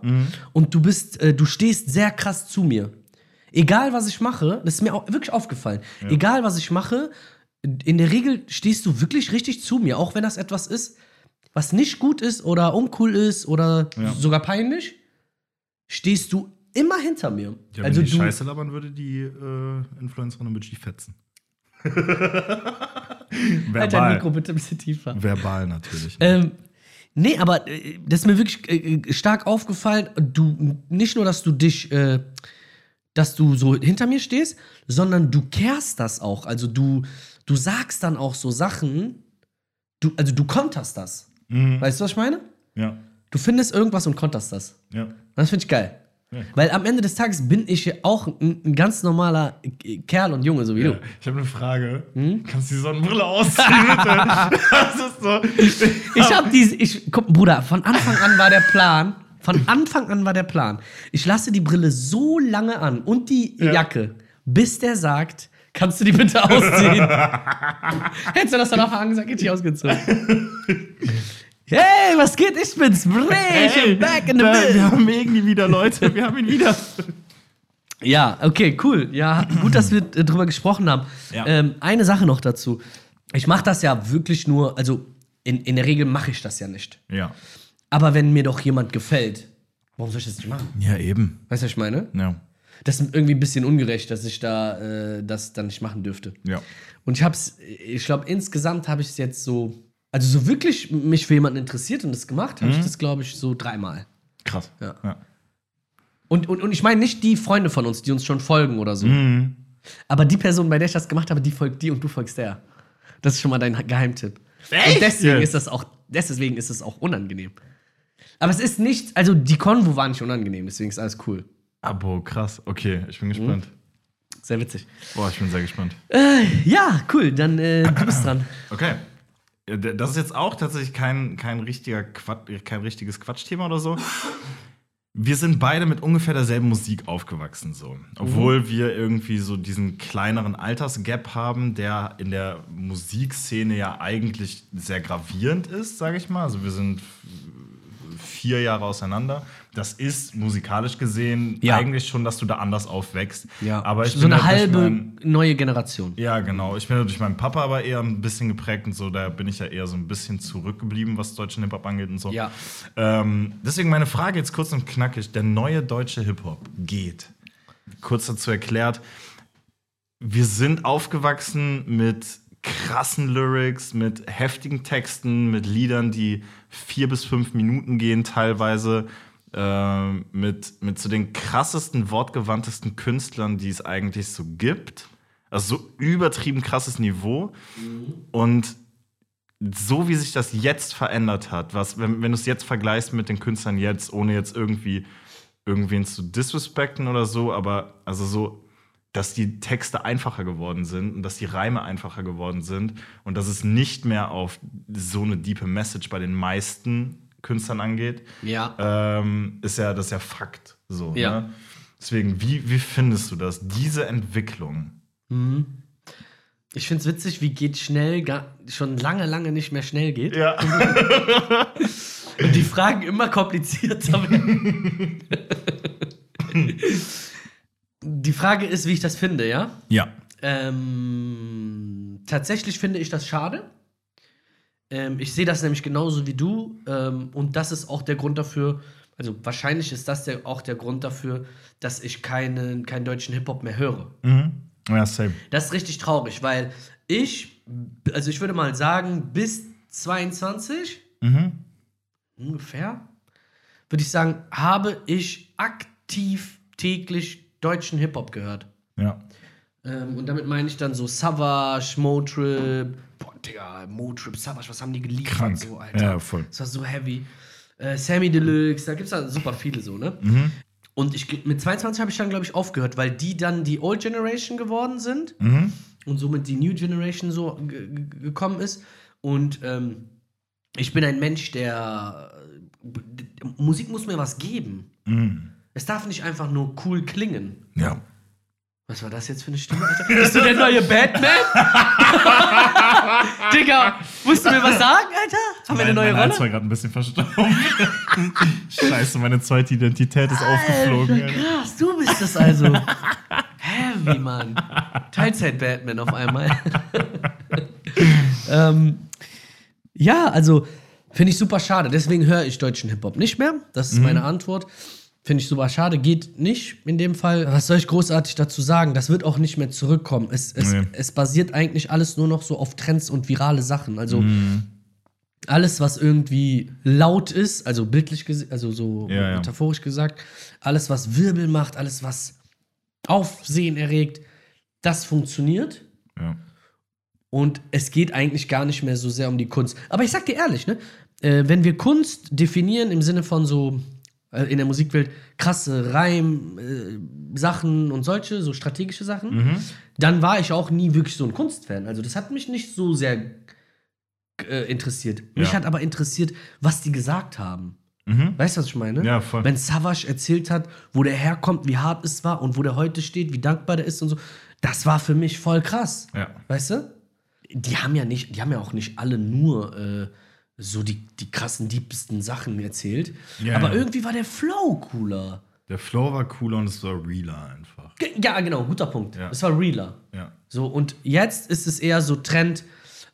S2: und du bist, äh, du stehst sehr krass zu mir. Egal was ich mache, das ist mir auch wirklich aufgefallen. Egal was ich mache, in der Regel stehst du wirklich richtig zu mir, auch wenn das etwas ist, was nicht gut ist oder uncool ist oder
S3: Ja.
S2: sogar peinlich, stehst du immer hinter mir.
S3: Ja,
S2: also
S3: wenn die
S2: du,
S3: Scheiße labern würde, die äh, Influencerin, dann würde ich die fetzen.
S2: halt dein Mikro bitte ein bisschen tiefer.
S3: Verbal natürlich.
S2: Ähm, nee, aber äh, das ist mir wirklich äh, stark aufgefallen. Du, nicht nur, dass du dich, äh, dass du so hinter mir stehst, sondern du kehrst das auch. Also du, du sagst dann auch so Sachen, du, also du konterst das.
S3: Mhm.
S2: Weißt du, was ich meine?
S3: Ja,
S2: Du findest irgendwas und konterst das.
S3: ja.
S2: Das finde ich geil.
S3: Ja.
S2: Weil am Ende des Tages bin ich auch ein, ein ganz normaler äh, Kerl und Junge, so wie
S3: ja.
S2: du.
S3: Ich habe eine Frage.
S2: Hm?
S3: Kannst du die Sonnenbrille ausziehen, bitte? das ist so.
S2: Ich hab diese, ich, guck, Bruder, von Anfang an war der Plan, von Anfang an war der Plan, ich lasse die Brille so lange an und die
S3: Ja.
S2: Jacke, bis der sagt, kannst du die bitte ausziehen? Hättest du das dann auch angesagt, hätte ich ausgezogen. Hey, was geht? Ich bin's, Bre, ich bin back in the
S3: da, wir haben irgendwie wieder Leute. Wir haben ihn wieder.
S2: Ja, okay, cool. Ja, gut, dass wir äh, drüber gesprochen haben.
S3: Ja.
S2: Ähm, eine Sache noch dazu. Ich mache das ja wirklich nur, also in, in der Regel mache ich das ja nicht.
S3: Ja.
S2: Aber wenn mir doch jemand gefällt, warum soll ich das nicht machen?
S3: Ja, eben.
S2: Weißt du, was ich meine?
S3: Ja.
S2: Das ist irgendwie ein bisschen ungerecht, dass ich da äh, das dann nicht machen dürfte.
S3: Ja.
S2: Und ich hab's, ich glaube, insgesamt habe ich es jetzt so, also so wirklich mich für jemanden interessiert und das gemacht, habe ich das, glaube ich, so dreimal.
S3: Krass.
S2: Ja.
S3: ja.
S2: Und, und, und ich meine nicht die Freunde von uns, die uns schon folgen oder so.
S3: Mhm.
S2: Aber die Person, bei der ich das gemacht habe, die folgt die und du folgst der. Das ist schon mal dein Geheimtipp.
S3: Echt?
S2: Und deswegen
S3: Yes.
S2: ist das auch, deswegen ist es auch unangenehm. Aber es ist nicht, also die Konvo war nicht unangenehm, deswegen ist alles cool.
S3: Abo, krass. Okay, ich bin gespannt.
S2: Sehr witzig.
S3: Boah, ich bin sehr gespannt.
S2: Äh, ja, cool, dann äh, du bist dran.
S3: Okay. Das ist jetzt auch tatsächlich kein, kein, richtiger Quatsch, kein richtiges Quatschthema oder so. Wir sind beide mit ungefähr derselben Musik aufgewachsen, so. Obwohl wir irgendwie so diesen kleineren Altersgap haben, der in der Musikszene ja eigentlich sehr gravierend ist, sage ich mal. Also wir sind vier Jahre auseinander. Das ist musikalisch gesehen
S2: Ja.
S3: eigentlich schon, dass du da anders aufwächst. aber ich
S2: so
S3: bin
S2: eine
S3: halt
S2: halbe
S3: mein-
S2: neue Generation.
S3: ja, genau. Ich bin durch meinen Papa aber eher ein bisschen geprägt und so. Da bin ich ja eher so ein bisschen zurückgeblieben, was deutschen Hip-Hop angeht und so.
S2: Ja.
S3: Ähm, deswegen meine Frage jetzt kurz und knackig. Der neue deutsche Hip-Hop geht. Kurz dazu erklärt. Wir sind aufgewachsen mit krassen Lyrics, mit heftigen Texten, mit Liedern, die vier bis fünf Minuten gehen teilweise. Ähm, mit, mit so den krassesten, wortgewandtesten Künstlern, die es eigentlich so gibt. Also so übertrieben krasses Niveau. Und so wie sich das jetzt verändert hat, was, wenn, wenn du es jetzt vergleichst mit den Künstlern jetzt, ohne jetzt irgendwie irgendwen zu disrespekten oder so, aber also so, dass die Texte einfacher geworden sind und dass die Reime einfacher geworden sind und dass es nicht mehr auf so eine diepe Message bei den meisten Künstlern angeht,
S2: Ja.
S3: ähm, ist ja das ist ja Fakt. So,
S2: Ja.
S3: Ne? Deswegen, wie, wie findest du das, diese Entwicklung?
S2: Ich find's witzig, wie geht schnell gar, schon lange, lange nicht mehr schnell geht.
S3: Ja.
S2: Und die Fragen immer komplizierter werden. die Frage ist, wie ich das finde, ja?
S3: Ja.
S2: Ähm, tatsächlich finde ich das schade. Ähm, ich sehe das nämlich genauso wie du. Ähm, und das ist auch der Grund dafür, also wahrscheinlich ist das der, auch der Grund dafür, dass ich keinen, keinen deutschen Hip-Hop mehr höre.
S3: Mhm. Ja, same.
S2: Das ist richtig traurig, weil ich, also ich würde mal sagen, bis 22
S3: Mhm.
S2: ungefähr, würde ich sagen, habe ich aktiv täglich deutschen Hip-Hop gehört.
S3: Ja.
S2: Ähm, und damit meine ich dann so Savage, Motrip. Boah, Digga, Motrip, Savage, was haben die geliefert?
S3: Krank.
S2: So, Alter.
S3: Ja, voll.
S2: Das war so heavy. Äh, Sammy Deluxe, da gibt es da super viele so, ne?
S3: Mhm.
S2: Und ich, mit 22 habe ich dann, glaube ich, aufgehört, weil die dann die Old Generation geworden sind
S3: Mhm.
S2: und somit die New Generation so ge- ge- gekommen ist. Und ähm, ich bin ein Mensch, der. äh, Musik muss mir was geben.
S3: Mhm.
S2: Es darf nicht einfach nur cool klingen.
S3: Ja.
S2: Was war das jetzt für eine Stimme, Alter? Bist du der neue Batman? Digga, musst du mir was sagen, Alter? Haben wir eine neue
S3: mein Hals war
S2: Rolle?
S3: gerade ein bisschen verstaubt. Scheiße, meine zweite Identität ist aufgeflogen.
S2: Alter, krass, du bist es also. Heavy, Mann. Teilzeit-Batman auf einmal. ähm, ja, also finde ich super schade. Deswegen höre ich deutschen Hip-Hop nicht mehr. Das ist meine Antwort. Finde ich super schade. Geht nicht in dem Fall. Was soll ich großartig dazu sagen? Das wird auch nicht mehr zurückkommen. Es, es,
S3: Nee.
S2: es basiert eigentlich alles nur noch so auf Trends und virale Sachen. Also alles, was irgendwie laut ist, also bildlich also so
S3: Ja, ja.
S2: metaphorisch gesagt, alles, was Wirbel macht, alles, was Aufsehen erregt, das funktioniert.
S3: Ja.
S2: Und es geht eigentlich gar nicht mehr so sehr um die Kunst. Aber ich sag dir ehrlich, ne? Äh, wenn wir Kunst definieren im Sinne von so in der Musikwelt krasse Reim, äh, Sachen und solche, so strategische Sachen, dann war ich auch nie wirklich so ein Kunstfan. Also das hat mich nicht so sehr äh, interessiert. Mich
S3: Ja.
S2: hat aber interessiert, was die gesagt haben.
S3: Mhm.
S2: Weißt du, was ich meine?
S3: Ja, voll.
S2: Wenn Savage erzählt hat, wo der herkommt, wie hart es war und wo der heute steht, wie dankbar der ist und so, das war für mich voll krass.
S3: Ja.
S2: Weißt du? Die haben ja nicht, die haben ja auch nicht alle nur äh, so die, die krassen, diebsten Sachen erzählt.
S3: Ja,
S2: aber
S3: ja.
S2: irgendwie war der Flow cooler.
S3: Der Flow war cooler und es war realer einfach.
S2: Ja, genau, guter Punkt.
S3: Ja.
S2: Es war realer.
S3: Ja.
S2: So, und jetzt ist es eher so Trend,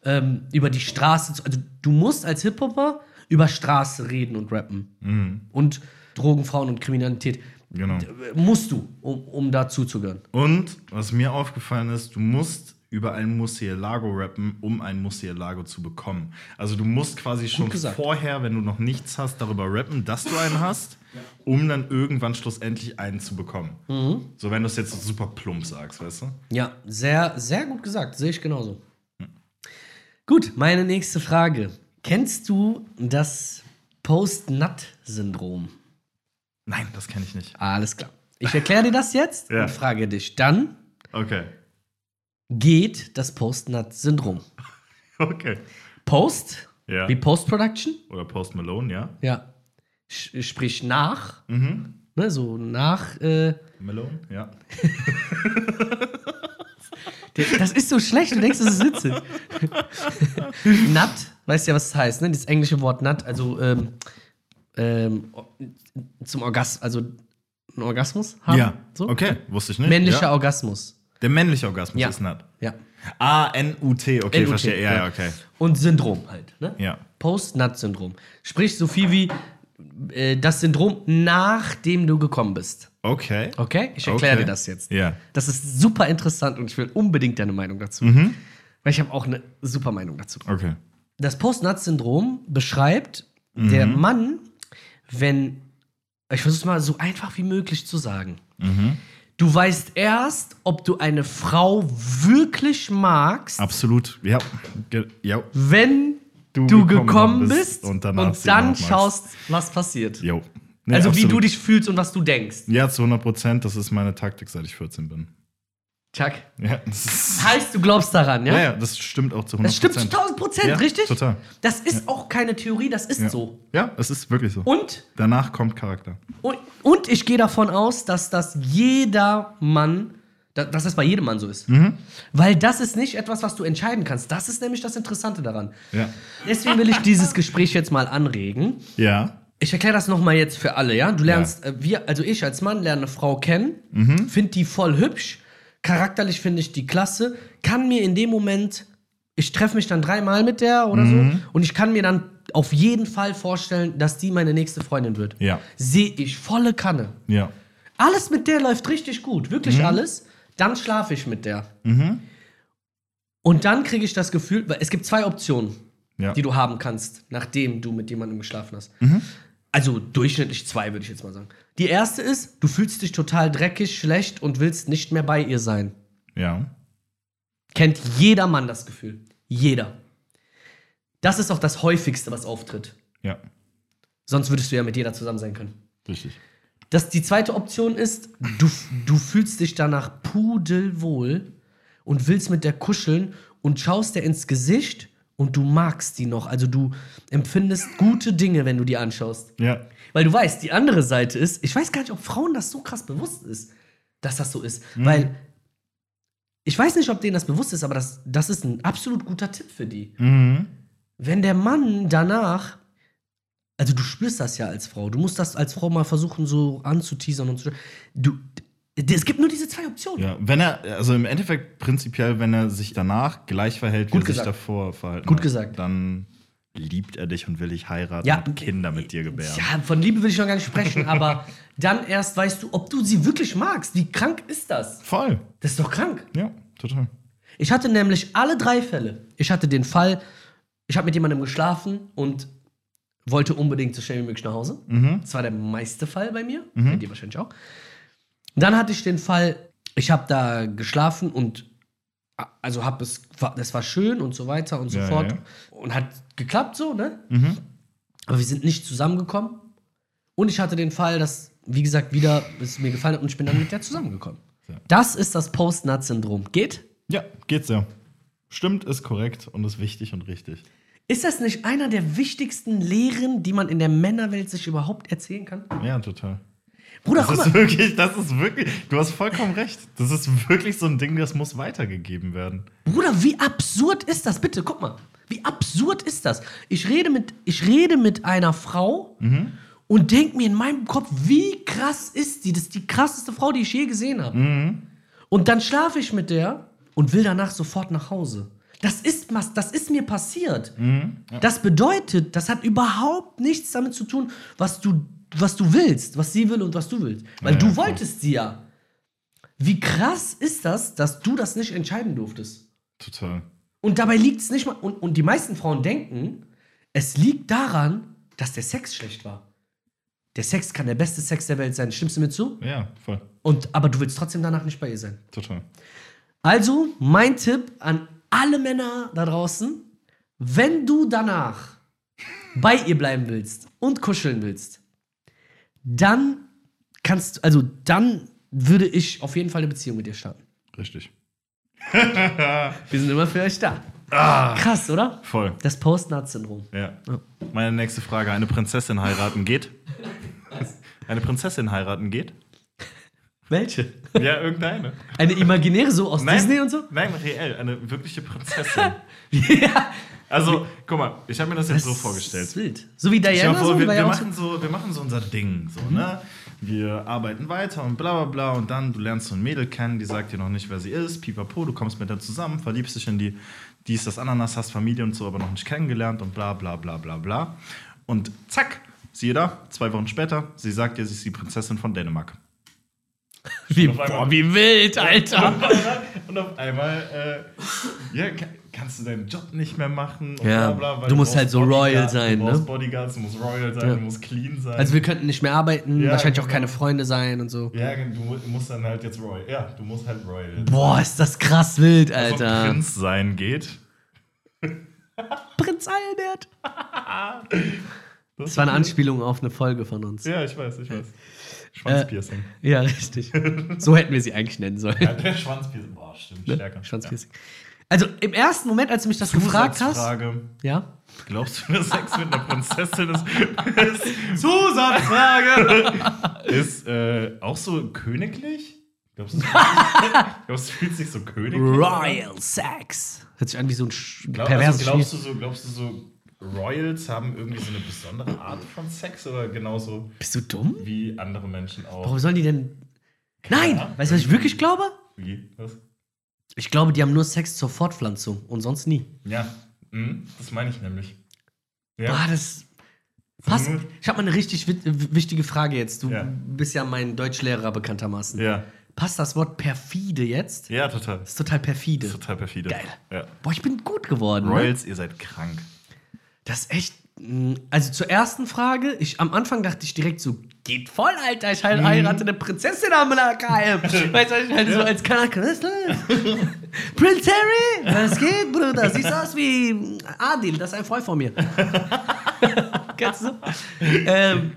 S2: ähm, über die Straße zu. Also, du musst als Hip-Hopper über Straße reden und rappen. Und Drogen, Frauen und Kriminalität.
S3: Genau.
S2: Äh, Musst du, um, um dazu zu gehören.
S3: Und was mir aufgefallen ist, du musst über ein Murcielago rappen, um ein Murcielago zu bekommen. Also du musst quasi schon
S2: gesagt.
S3: vorher, wenn du noch nichts hast, darüber rappen, dass du einen hast, um dann irgendwann schlussendlich einen zu bekommen. So wenn du es jetzt super plump sagst, weißt du?
S2: Ja, sehr, sehr gut gesagt. Sehe ich genauso. Gut, meine nächste Frage. Kennst du das Post-Nut-Syndrom?
S3: Nein, das kenne ich nicht.
S2: Alles klar. Ich erkläre dir das jetzt
S3: Ja.
S2: und frage dich dann,
S3: Okay.
S2: Geht das Post-Nut-Syndrom?
S3: Okay.
S2: Post,
S3: Ja.
S2: wie Post-Production,
S3: Oder Post Malone, ja.
S2: ja. Sch- Sprich nach,
S3: Mhm.
S2: ne, so nach, äh,
S3: Malone, ja.
S2: das ist so schlecht, du denkst, das ist witzig. Nut, weißt ja, was das heißt, ne? Das englische Wort Nut, also ähm, ähm, zum Orgasmus, also ein Orgasmus haben.
S3: Ja.
S2: So?
S3: Okay, wusste ich nicht.
S2: Männlicher
S3: ja.
S2: Orgasmus.
S3: Der männliche Orgasmus
S2: Ja.
S3: ist nut.
S2: Ja.
S3: Ah, N-U-T, okay, verstehe. Ja, ja, okay.
S2: Und Syndrom halt, ne?
S3: Ja.
S2: Post-Nut-Syndrom. Sprich so viel wie äh, das Syndrom, nachdem du gekommen bist.
S3: Okay.
S2: Okay? Ich erkläre
S3: Okay.
S2: dir das jetzt.
S3: Ja.
S2: Das ist super interessant und ich will unbedingt deine Meinung dazu.
S3: Mhm.
S2: Weil ich habe auch eine super Meinung dazu.
S3: Okay.
S2: Das Post-Nut-Syndrom beschreibt der
S3: Mhm.
S2: Mann, wenn, ich versuche es mal so einfach wie möglich zu sagen.
S3: Mhm.
S2: Du weißt erst, ob du eine Frau wirklich magst,
S3: Absolut. Ja. Ge ja.
S2: wenn
S3: Du
S2: du,
S3: gekommen
S2: gekommen
S3: bist und
S2: und, dann schaust, was passiert.
S3: Jo. Nee,
S2: also wie
S3: absolut.
S2: du dich fühlst und was du denkst.
S3: Ja, zu 100 Prozent. Das ist meine Taktik, seit ich 14 bin.
S2: Chuck.
S3: Ja, das
S2: Heißt, du glaubst daran, ja?
S3: ja, ja, das stimmt auch zu 100
S2: Das stimmt zu 1000 Prozent,
S3: Ja,
S2: richtig?
S3: total.
S2: Das ist auch keine Theorie, das ist
S3: Ja.
S2: so.
S3: Ja, es ist wirklich so.
S2: Und,
S3: Danach kommt Charakter.
S2: und, und ich gehe davon aus, dass das jeder Mann Da, dass das bei jedem Mann so ist.
S3: Mhm.
S2: Weil das ist nicht etwas, was du entscheiden kannst. Das ist nämlich das Interessante daran.
S3: Ja.
S2: Deswegen will ich dieses Gespräch jetzt mal anregen.
S3: Ja.
S2: Ich erkläre das nochmal jetzt für alle, ja? Du lernst, äh, wir, also ich als Mann lerne eine Frau kennen,
S3: Mhm.
S2: finde die voll hübsch, charakterlich finde ich die klasse, kann mir in dem Moment, ich treffe mich dann dreimal mit der oder
S3: Mhm.
S2: so, und ich kann mir dann auf jeden Fall vorstellen, dass die meine nächste Freundin wird.
S3: Ja.
S2: Sehe ich volle Kanne.
S3: Ja.
S2: Alles mit der läuft richtig gut, wirklich
S3: Mhm.
S2: alles. Dann schlafe ich mit der. Und dann kriege ich das Gefühl, weil es gibt zwei Optionen,
S3: Ja.
S2: die du haben kannst, nachdem du mit jemandem geschlafen hast.
S3: Mhm.
S2: Also durchschnittlich zwei, würde ich jetzt mal sagen. Die erste ist, du fühlst dich total dreckig, schlecht und willst nicht mehr bei ihr sein.
S3: Ja.
S2: Kennt jeder Mann das Gefühl. Jeder. Das ist auch das häufigste, was auftritt.
S3: Ja.
S2: Sonst würdest du ja mit jeder zusammen sein können.
S3: Richtig.
S2: Das, die zweite Option ist, du, du fühlst dich danach pudelwohl und willst mit der kuscheln und schaust dir ins Gesicht und du magst die noch. Also du empfindest gute Dinge, wenn du die anschaust.
S3: Ja.
S2: Weil du weißt, die andere Seite ist, ich weiß gar nicht, ob Frauen das so krass bewusst ist, dass das so ist. Weil ich weiß nicht, ob denen das bewusst ist, aber das, das ist ein absolut guter Tipp für die.
S3: Mhm.
S2: Wenn der Mann danach, also du spürst das ja als Frau, du musst das als Frau mal versuchen, so anzuteasern und so. Du, es gibt nur diese zwei Optionen.
S3: Ja, wenn er, also im Endeffekt prinzipiell, wenn er sich danach gleich verhält, wie
S2: Gut
S3: er sich davor verhalten
S2: Gut
S3: hat,
S2: gesagt.
S3: dann liebt er dich und will dich heiraten
S2: Ja.
S3: und Kinder mit dir gebären.
S2: Ja, von Liebe will ich noch gar nicht sprechen, aber dann erst weißt du, ob du sie wirklich magst. Wie krank ist das?
S3: Voll.
S2: Das ist doch krank.
S3: Ja, total.
S2: Ich hatte nämlich alle drei Fälle. Ich hatte den Fall, ich habe mit jemandem geschlafen und wollte unbedingt so schnell wie möglich nach Hause. Das war der meiste Fall bei mir, bei dir wahrscheinlich auch. Dann hatte ich den Fall, ich habe da geschlafen und also habe es, war- das war schön und so weiter und so
S3: Ja,
S2: fort
S3: ja.
S2: und hat geklappt so, ne? Aber wir sind nicht zusammengekommen. Und ich hatte den Fall, dass, wie gesagt, wieder es mir gefallen hat und ich bin dann mit der zusammengekommen.
S3: Ja.
S2: Das ist das Post-Nut-Syndrom. Geht?
S3: Ja, geht's ja. Stimmt, ist korrekt und ist wichtig und richtig.
S2: Ist das nicht einer der wichtigsten Lehren, die man in der Männerwelt sich überhaupt erzählen kann?
S3: Ja, total.
S2: Bruder,
S3: Das ist wirklich, das ist wirklich, du hast vollkommen recht. Das ist wirklich so ein Ding, das muss weitergegeben werden.
S2: Bruder, wie absurd ist das? Bitte, guck mal. Wie absurd ist das? Ich rede mit, ich rede mit einer Frau und denke mir in meinem Kopf, wie krass ist die? Das ist die krasseste Frau, die ich je gesehen habe. Und dann schlafe ich mit der und will danach sofort nach Hause. Das ist, was- das ist mir passiert. Das bedeutet, das hat überhaupt nichts damit zu tun, was du, was du willst, was sie will und was du willst. Weil
S3: Ja,
S2: du
S3: ja, klar.
S2: wolltest sie ja. Wie krass ist das, dass du das nicht entscheiden durftest?
S3: Total.
S2: Und dabei liegt es nicht mal. Und, und die meisten Frauen denken, es liegt daran, dass der Sex schlecht war. Der Sex kann der beste Sex der Welt sein. Stimmst du mir zu?
S3: Ja, voll.
S2: Und, aber du willst trotzdem danach nicht bei ihr sein.
S3: Total.
S2: Also, mein Tipp an alle Männer da draußen: Wenn du danach bei ihr bleiben willst und kuscheln willst, dann kannst also dann würde ich auf jeden Fall eine Beziehung mit dir starten.
S3: Richtig.
S2: Wir sind immer für euch da.
S3: Ah.
S2: Krass, oder?
S3: Voll.
S2: Das Post-Nut-Syndrom.
S3: Ja. Meine nächste Frage: Eine Prinzessin heiraten geht? Eine Prinzessin heiraten geht?
S2: Welche?
S3: Ja, irgendeine.
S2: Eine imaginäre, so aus Disney und so?
S3: Nein, reell, eine wirkliche Prinzessin.
S2: ja.
S3: Also, guck mal, ich habe mir das jetzt so
S2: Das
S3: vorgestellt.
S2: ist wild. So wie Diana,
S3: vor,
S2: so,
S3: wir, wir,
S2: so-
S3: machen so, wir machen so unser Ding, so, ne? Wir arbeiten weiter und bla bla bla und dann, du lernst so ein Mädel kennen, die sagt dir noch nicht, wer sie ist, pipapo, du kommst mit der zusammen, verliebst dich in die, die ist das Ananas, hast Familie und so, aber noch nicht kennengelernt und bla bla bla bla bla. Und zack, siehe da, zwei Wochen später, sie sagt dir, sie ist die Prinzessin von Dänemark.
S2: Wie,
S3: auf einmal-
S2: boah, wie wild, Alter.
S3: Und auf einmal, äh, ja, kannst du deinen Job nicht mehr machen und
S2: Ja,
S3: bla bla. weil
S2: du musst
S3: brauchst
S2: halt so royal
S3: Bodyguard-
S2: sein,
S3: Du brauchst
S2: ne?
S3: Bodyguards, du musst royal sein,
S2: Ja.
S3: du musst clean sein.
S2: Also wir könnten nicht mehr arbeiten,
S3: Ja,
S2: wahrscheinlich auch
S3: genau.
S2: keine Freunde sein und so.
S3: Ja, du mu- musst dann halt jetzt Royal. Ja, du musst halt Royal.
S2: Boah, ist das krass wild,
S3: Also
S2: Alter.
S3: Prinz sein geht.
S2: Prinz Albert. Das war eine Anspielung auf eine Folge von uns.
S3: Ja, ich weiß, ich weiß. Schwanzpiercing.
S2: Ja, richtig. So hätten wir sie eigentlich nennen sollen.
S3: Ja, der Schwanzpiercing. Boah, stimmt, stärker.
S2: Schwanzpiercing. Also im ersten Moment, als du mich das gefragt hast. Ja?
S3: Glaubst du, dass Sex mit einer Prinzessin ist? ist Zusatzfrage! ist äh, auch so königlich? Glaubst du, glaubst, du, es fühlt sich so königlich an?
S2: Royal Sex. Hört sich an wie so ein
S3: Glaub,
S2: perverses
S3: also glaubst, du so, glaubst du so, Royals haben irgendwie so eine besondere Art von Sex oder genauso
S2: Bist du dumm?
S3: wie andere Menschen auch?
S2: Warum sollen die denn. Nein!
S3: Ahnung.
S2: Weißt du, was ich wirklich glaube?
S3: Wie? Was?
S2: Ich glaube, die haben nur Sex zur Fortpflanzung und sonst nie.
S3: Ja, mhm, das meine ich nämlich. Ja.
S2: Boah, das. Passt.
S3: nur-
S2: Ich habe mal eine richtig wichtige Frage jetzt. Du
S3: Ja.
S2: bist ja mein Deutschlehrer bekanntermaßen.
S3: Ja.
S2: Passt das Wort perfide jetzt?
S3: ja, total.
S2: Das ist total perfide.
S3: Ist total perfide.
S2: Geil.
S3: Ja.
S2: Boah, ich bin gut geworden. Ne?
S3: Royals, ihr seid krank.
S2: Das ist echt. mh, Also zur ersten Frage, ich am Anfang dachte ich direkt so, geht voll, Alter, ich
S3: Mhm.
S2: halt heirate eine Prinzessin am KM. weißt du, ich halt so als Kanake, was ist los? Prince Harry, was geht, Bruder? Siehst aus wie Adil, das ist ein Freund von mir. Kennst du? ähm,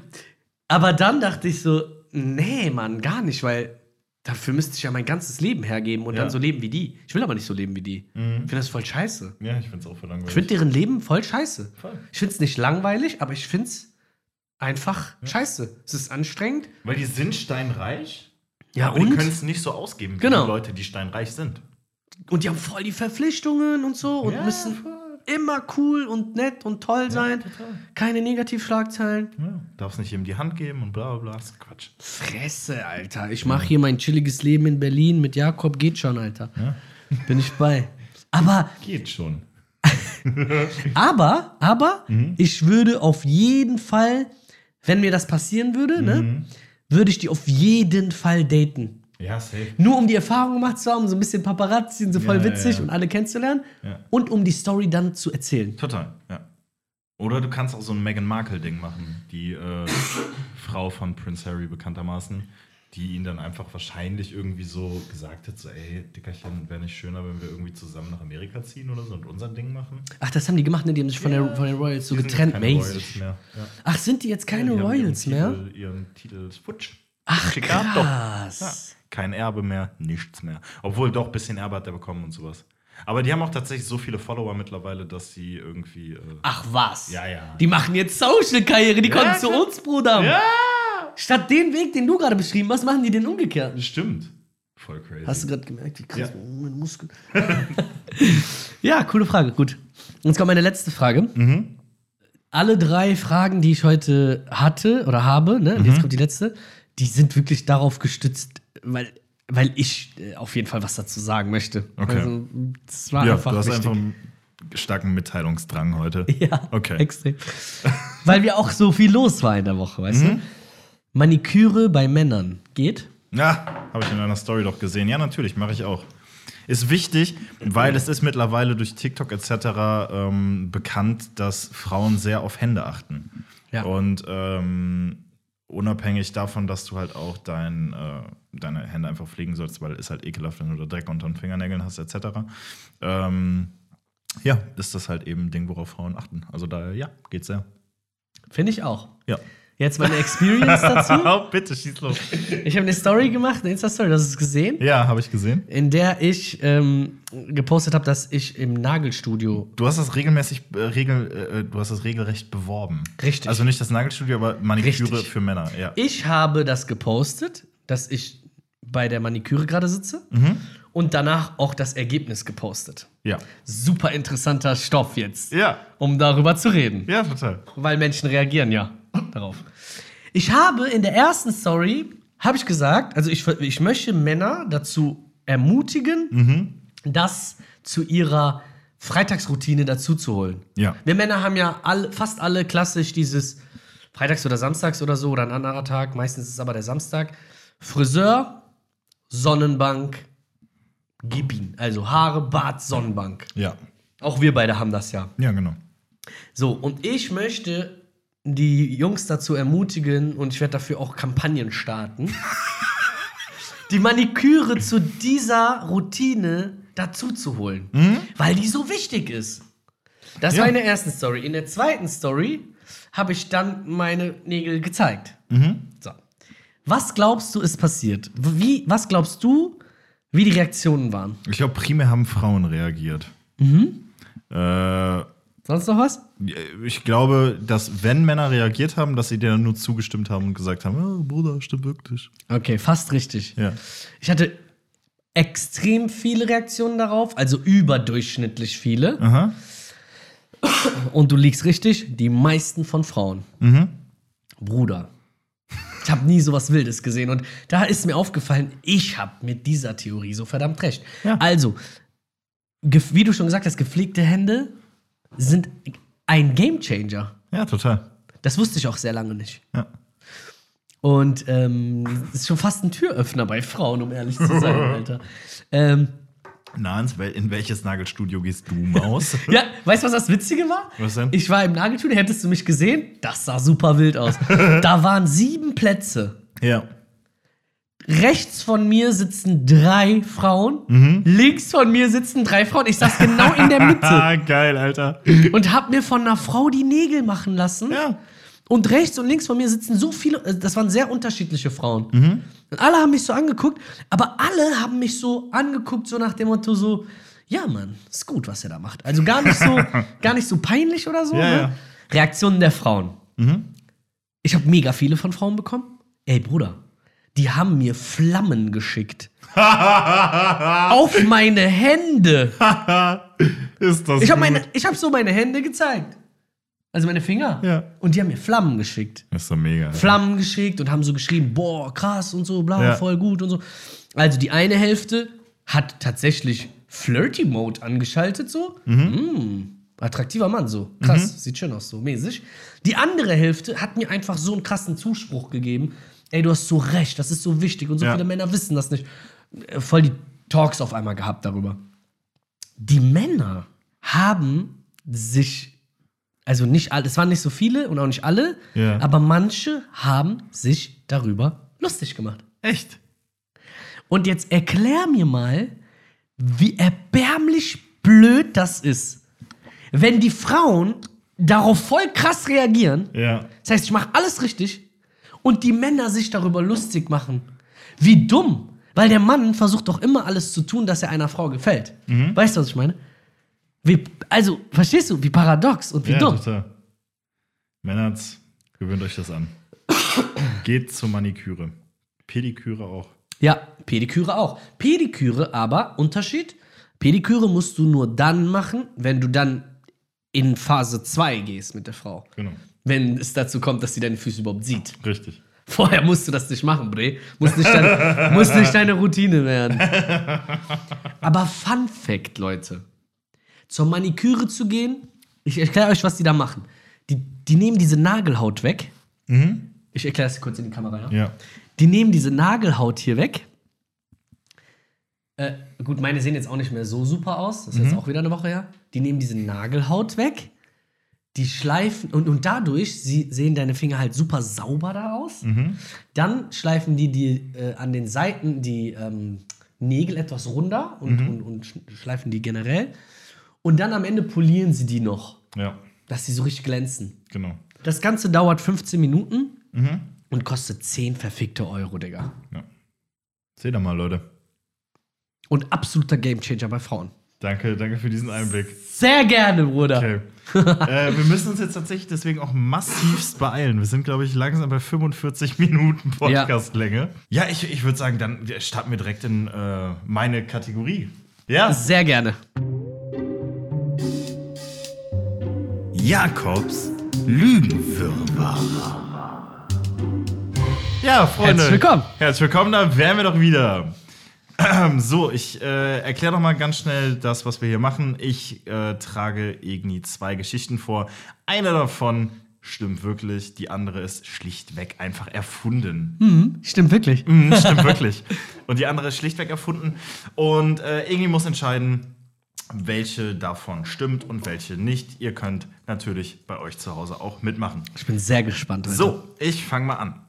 S2: aber dann dachte ich so, nee, Mann, gar nicht, weil dafür müsste ich ja mein ganzes Leben hergeben und
S3: Ja.
S2: dann so leben wie die. Ich will aber nicht so leben wie die. Ich finde das voll scheiße.
S3: Ja, ich finde es auch voll langweilig.
S2: Ich finde deren Leben voll scheiße.
S3: Voll.
S2: Ich finde es nicht langweilig, aber ich finde es einfach scheiße. Es ist anstrengend.
S3: Weil die sind steinreich,
S2: Ja,
S3: aber die
S2: und?
S3: können es nicht so ausgeben wie
S2: Genau.
S3: die Leute, die steinreich sind.
S2: Und die haben voll die Verpflichtungen und so und
S3: Ja,
S2: müssen
S3: voll.
S2: immer cool und nett und toll sein.
S3: total.
S2: Keine Negativschlagzeilen.
S3: Ja, darfst nicht jedem die Hand geben und bla bla bla. Das ist Quatsch.
S2: Fresse, Alter. Ich mache hier mein chilliges Leben in Berlin mit Jakob. Geht schon, Alter. Bin ich bei. Aber,
S3: Geht schon.
S2: aber, aber,
S3: Mhm.
S2: ich würde auf jeden Fall, wenn mir das passieren würde,
S3: Mhm.
S2: ne, würde ich die auf jeden Fall daten.
S3: Ja, safe.
S2: Nur um die Erfahrung gemacht zu haben, so ein bisschen Paparazzi und so voll
S3: Ja, ja,
S2: witzig
S3: ja.
S2: und alle kennenzulernen.
S3: Ja.
S2: Und um die Story dann zu erzählen.
S3: Total, ja. Oder du kannst auch so ein Meghan Markle-Ding machen, die äh, Frau von Prince Harry bekanntermaßen, die ihn dann einfach wahrscheinlich irgendwie so gesagt hat: so, ey, Dickerchen, wäre nicht schöner, wenn wir irgendwie zusammen nach Amerika ziehen oder so und unser Ding machen.
S2: Ach, das haben die gemacht, ne? Die haben sich von, der, von den Royals so
S3: Die
S2: getrennt, mäßig.
S3: Ja.
S2: Ach, sind die jetzt keine
S3: Die haben
S2: Royals
S3: ihren
S2: mehr?
S3: Titel, ihren Titel ist futsch.
S2: Ach,
S3: Chicago.
S2: krass.
S3: Ja. Kein Erbe mehr, nichts mehr. Obwohl doch ein bisschen Erbe hat er bekommen und sowas. Aber die haben auch tatsächlich so viele Follower mittlerweile, dass sie irgendwie. Äh,
S2: Ach was.
S3: Ja, ja.
S2: Die machen jetzt Social-Karriere, die kommen zu uns, Bruder.
S3: ja!
S2: Statt den Weg, den du gerade beschrieben hast, machen die den umgekehrt.
S3: Stimmt. Voll crazy.
S2: Hast du gerade gemerkt, wie krass
S3: Ja.
S2: meine Muskeln. ja, coole Frage, gut. Jetzt kommt meine letzte Frage.
S3: Mhm.
S2: Alle drei Fragen, die ich heute hatte oder habe, ne,
S3: Mhm.
S2: jetzt kommt die letzte, die sind wirklich darauf gestützt, weil, weil ich äh, auf jeden Fall was dazu sagen möchte.
S3: Okay.
S2: Also, das war
S3: ja,
S2: einfach
S3: du hast
S2: wichtig.
S3: einfach einen starken Mitteilungsdrang heute.
S2: Ja,
S3: Okay.
S2: extrem. Weil wir auch so viel los war in der Woche, weißt
S3: Mhm.
S2: du? Maniküre bei Männern geht.
S3: Ja, habe ich in einer Story doch gesehen. Ja, natürlich, mache ich auch. Ist wichtig, weil es ist mittlerweile durch TikTok etc. Ähm, bekannt, dass Frauen sehr auf Hände achten.
S2: Ja.
S3: Und ähm, unabhängig davon, dass du halt auch dein, äh, deine Hände einfach pflegen sollst, weil es ist halt ekelhaft, wenn du da Dreck unter den Fingernägeln hast etc. Ähm, ja, ist das halt eben ein Ding, worauf Frauen achten. Also da, ja, geht's sehr.
S2: Finde ich auch.
S3: Ja.
S2: Jetzt meine Experience dazu.
S3: Bitte, schieß los.
S2: Ich habe eine Story gemacht, eine Insta-Story, hast du es gesehen,
S3: Ja, habe ich gesehen.
S2: in der ich ähm, gepostet habe, dass ich im Nagelstudio.
S3: Du hast das regelmäßig, äh, regel, äh, du hast das regelrecht beworben.
S2: Richtig.
S3: Also nicht das Nagelstudio, aber Maniküre
S2: Richtig.
S3: für Männer. Ja.
S2: Ich habe das gepostet, dass ich bei der Maniküre gerade sitze
S3: Mhm.
S2: und danach auch das Ergebnis gepostet.
S3: Ja.
S2: Super interessanter Stoff jetzt,
S3: Ja.
S2: um darüber zu reden.
S3: Ja, total.
S2: Weil Menschen reagieren ja darauf. Ich habe in der ersten Story, habe ich gesagt, also ich, ich möchte Männer dazu ermutigen,
S3: Mhm.
S2: das zu ihrer Freitagsroutine dazu zu holen.
S3: Ja.
S2: Wir Männer haben ja alle, fast alle klassisch dieses Freitags oder Samstags oder so oder ein anderer Tag, meistens ist es aber der Samstag. Friseur, Sonnenbank, gib ihn. Also Haare, Bart, Sonnenbank.
S3: Ja.
S2: Auch wir beide haben das ja.
S3: Ja, genau.
S2: So, und ich möchte die Jungs dazu ermutigen und ich werde dafür auch Kampagnen starten, die Maniküre zu dieser Routine dazu zu holen, weil die so wichtig ist. Das
S3: Ja.
S2: war in der ersten Story. In der zweiten Story habe ich dann meine Nägel gezeigt. So. Was glaubst du ist passiert? Wie, was glaubst du, wie die Reaktionen waren?
S3: Ich glaube, primär haben Frauen reagiert.
S2: Mhm.
S3: Äh,
S2: Sonst noch was?
S3: Ich glaube, dass wenn Männer reagiert haben, dass sie dir dann nur zugestimmt haben und gesagt haben, oh, Bruder, stimmt wirklich.
S2: Okay, fast richtig.
S3: Ja.
S2: Ich hatte extrem viele Reaktionen darauf, also überdurchschnittlich viele.
S3: Aha.
S2: Und du liegst richtig, die meisten von Frauen. Bruder. Ich habe nie sowas Wildes gesehen. Und da ist mir aufgefallen, ich habe mit dieser Theorie so verdammt recht.
S3: Ja.
S2: Also, wie du schon gesagt hast, gepflegte Hände sind ein Gamechanger.
S3: Ja, total.
S2: Das wusste ich auch sehr lange nicht.
S3: Ja.
S2: Und ähm, das ist schon fast ein Türöffner bei Frauen, um ehrlich zu sein, Alter. Ähm,
S3: wel- in welches Nagelstudio gehst du, Maus?
S2: ja, weißt du, was das Witzige war?
S3: Was denn?
S2: Ich war im Nagelstudio, hättest du mich gesehen? Das sah super wild aus. da waren sieben Plätze.
S3: ja.
S2: Rechts von mir sitzen drei Frauen.
S3: Mhm.
S2: Links von mir sitzen drei Frauen. Ich saß genau in der Mitte
S3: Ah, geil, Alter.
S2: und hab mir von einer Frau die Nägel machen lassen.
S3: Ja.
S2: Und rechts und links von mir sitzen so viele, äh, das waren sehr unterschiedliche Frauen.
S3: Mhm.
S2: Und alle haben mich so angeguckt, aber alle haben mich so angeguckt, so nach dem Motto so, ja Mann, ist gut, was er da macht. Also gar nicht so, gar nicht so peinlich oder so.
S3: Ja,
S2: ne?
S3: ja.
S2: Reaktionen der Frauen. Ich habe mega viele von Frauen bekommen. Ey Bruder, die haben mir Flammen geschickt. Auf meine Hände.
S3: Ist das
S2: Ich habe meine, ich habe so meine Hände gezeigt. Also meine Finger.
S3: Ja.
S2: Und die haben mir Flammen geschickt.
S3: Ist doch mega.
S2: Flammen geschickt und haben so geschrieben, boah, krass und so, bla,
S3: Ja.
S2: voll gut und so. Also die eine Hälfte hat tatsächlich Flirty Mode angeschaltet, so. Mm, attraktiver Mann, so. Krass, sieht schön aus, so mäßig. Die andere Hälfte hat mir einfach so einen krassen Zuspruch gegeben. Ey, du hast so recht, das ist so wichtig und so
S3: Ja.
S2: viele Männer wissen das nicht. Äh, Voll die Talks auf einmal gehabt darüber. Die Männer haben sich also nicht alle, es waren nicht so viele und auch nicht alle,
S3: Ja.
S2: aber manche haben sich darüber lustig gemacht.
S3: Echt?
S2: Und jetzt erklär mir mal, wie erbärmlich blöd das ist, wenn die Frauen darauf voll krass reagieren.
S3: Ja.
S2: Das heißt, ich mache alles richtig und die Männer sich darüber lustig machen. Wie dumm. Weil der Mann versucht doch immer alles zu tun, dass er einer Frau gefällt. Weißt du, was ich meine? Wie, also, verstehst du, wie paradox und wie
S3: ja,
S2: dumm.
S3: total. Männerz, gewöhnt euch das an. Geht zur Maniküre. Pediküre auch.
S2: Ja, Pediküre auch. Pediküre aber, Unterschied, Pediküre musst du nur dann machen, wenn du dann in Phase 2 gehst mit der Frau.
S3: Genau.
S2: Wenn es dazu kommt, dass sie deine Füße überhaupt sieht.
S3: Richtig.
S2: Vorher musst du das nicht machen, Bre. Muss nicht, dein, muss nicht deine Routine werden. Aber Fun Fact, Leute. Zur Maniküre zu gehen, ich erkläre euch, was die da machen. Die, die nehmen diese Nagelhaut weg. Ich erkläre es kurz in die Kamera, ja?
S3: Ja.
S2: Die nehmen diese Nagelhaut hier weg. Äh, gut, meine sehen jetzt auch nicht mehr so super aus. Das ist jetzt auch wieder eine Woche her. Die nehmen diese Nagelhaut weg. Die schleifen und, und dadurch sie, sehen deine Finger halt super sauber da aus. Dann schleifen die, die äh, an den Seiten die ähm, Nägel etwas runter und, und, und sch- schleifen die generell. Und dann am Ende polieren sie die noch,
S3: Ja.
S2: dass sie so richtig glänzen.
S3: Genau.
S2: Das Ganze dauert 15 Minuten und kostet 10 verfickte Euro, Digga.
S3: Ja. Seht ihr mal, Leute.
S2: Und absoluter Gamechanger bei Frauen.
S3: Danke, danke für diesen Einblick.
S2: Sehr gerne, Bruder.
S3: Okay. äh, wir müssen uns jetzt tatsächlich deswegen auch massivst beeilen. Wir sind, glaube ich, langsam bei 45 Minuten Podcastlänge. Ja, ich, ich würde sagen, dann starten wir direkt in äh, meine Kategorie. Ja,
S2: Sehr gerne.
S3: Jakobs Lügenwirrwarr. Ja, Freunde.
S2: Herzlich willkommen.
S3: Herzlich willkommen, da wären wir doch wieder. So, ich äh, erkläre noch mal ganz schnell das, was wir hier machen. Ich äh, trage Igni zwei Geschichten vor. Eine davon stimmt wirklich, die andere ist schlichtweg einfach erfunden.
S2: Stimmt wirklich.
S3: Mhm, stimmt wirklich. Und die andere ist schlichtweg erfunden. Und äh, Igni muss entscheiden, welche davon stimmt und welche nicht. Ihr könnt natürlich bei euch zu Hause auch mitmachen.
S2: Ich bin sehr gespannt. Alter.
S3: So, ich fange mal an.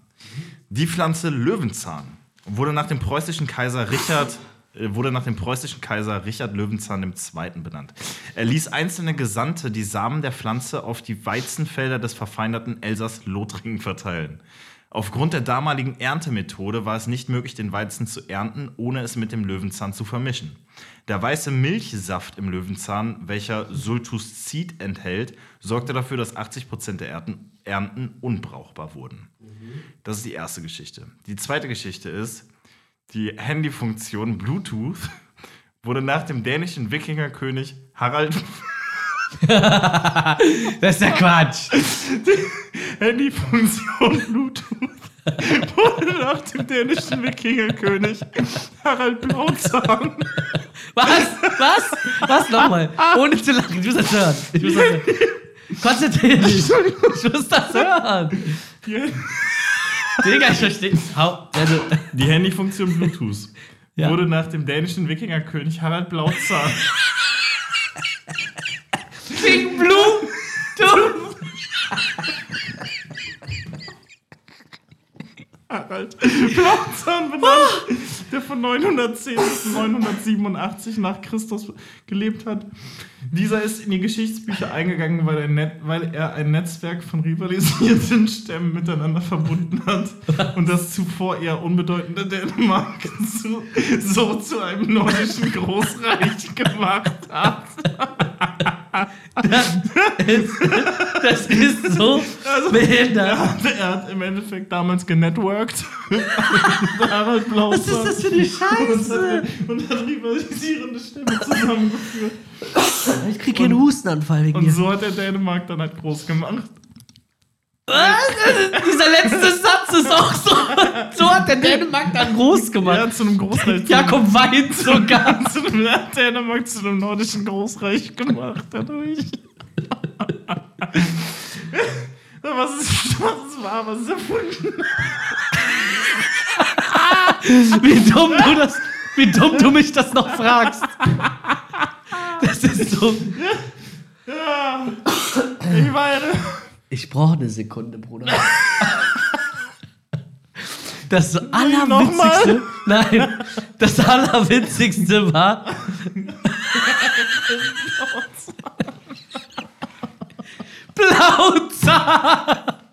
S3: Die Pflanze Löwenzahn wurde nach dem preußischen Kaiser Richard äh, wurde nach dem preußischen Kaiser Richard Löwenzahn II. benannt. Er ließ einzelne Gesandte die Samen der Pflanze auf die Weizenfelder des verfeinerten Elsass-Lothringen verteilen. Aufgrund der damaligen Erntemethode war es nicht möglich, den Weizen zu ernten, ohne es mit dem Löwenzahn zu vermischen. Der weiße Milchsaft im Löwenzahn, welcher Sultuscid enthält, sorgte dafür, dass 80% der Ernten, Ernten unbrauchbar wurden. Das ist die erste Geschichte. Die zweite Geschichte ist, die Handyfunktion Bluetooth wurde nach dem dänischen Wikingerkönig Harald
S2: Das ist ja Quatsch.
S3: Handyfunktion Bluetooth wurde nach dem dänischen Wikingerkönig Harald Blauzahn
S2: Was? Was? Was nochmal? Ohne zu lachen. Ich muss das hören. Ich muss das hören. Konzentrier dich. Ich muss das hören.
S3: die,
S2: Digga, ich verstehe. Hau. Also,
S3: die Handyfunktion Bluetooth
S2: Ja.
S3: wurde nach dem dänischen Wikingerkönig Harald Blauzahn
S2: King Blue. Du.
S3: Harald Blauzahn benannt, der von 910 bis 987 nach Christus gelebt hat. Dieser ist in die Geschichtsbücher eingegangen, weil er, net, weil er ein Netzwerk von rivalisierenden Stämmen miteinander verbunden hat und das zuvor eher unbedeutende Dänemark zu, so zu einem nordischen Großreich gemacht hat.
S2: Das ist so
S3: Er
S2: behindert.
S3: hat, er hat im Endeffekt damals genetworked.
S2: Was ist das für eine Scheiße?
S3: und hat rivalisierende Stämme zusammengeführt.
S2: Ich krieg hier einen Hustenanfall wegen
S3: Und
S2: dir.
S3: so hat er Dänemark dann halt groß gemacht.
S2: Was? Dieser letzte Satz ist auch so. So hat der Dänemark dann groß gemacht.
S3: hat zu einem Großreich.
S2: Jakob weint sogar.
S3: zu einem, hat Dänemark zu einem nordischen Großreich gemacht dadurch. was ist, was ist wahr, was ist erfunden?
S2: Wie dumm du das. Wie dumm du mich das noch fragst. Das ist so.
S3: Ja. Ich meine.
S2: Ich brauche eine Sekunde, Bruder. Das? Allerwitzigste. Nein, das Allerwitzigste war. Blauzahn!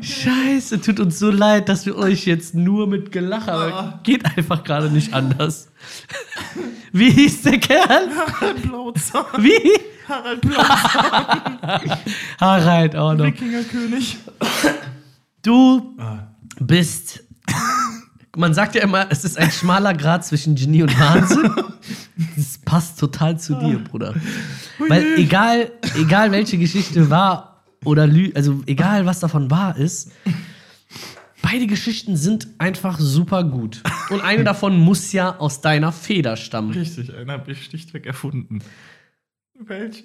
S2: Scheiße, tut uns so leid, dass wir euch jetzt nur mit Gelacht, aber geht einfach gerade nicht anders. Wie hieß der Kerl?
S3: Harald Blauzahn.
S2: Wie?
S3: Harald Blauzahn.
S2: Harald auch noch.
S3: Wikingerkönig.
S2: Du bist. Man sagt ja immer, es ist ein schmaler Grad zwischen Genie und Wahnsinn. Das passt total zu dir, Bruder. Weil egal, egal welche Geschichte wahr oder lü, also egal was davon wahr ist, beide Geschichten sind einfach super gut. Und eine davon muss ja aus deiner Feder stammen.
S3: Richtig, einen habe ich schlichtweg erfunden. Welche?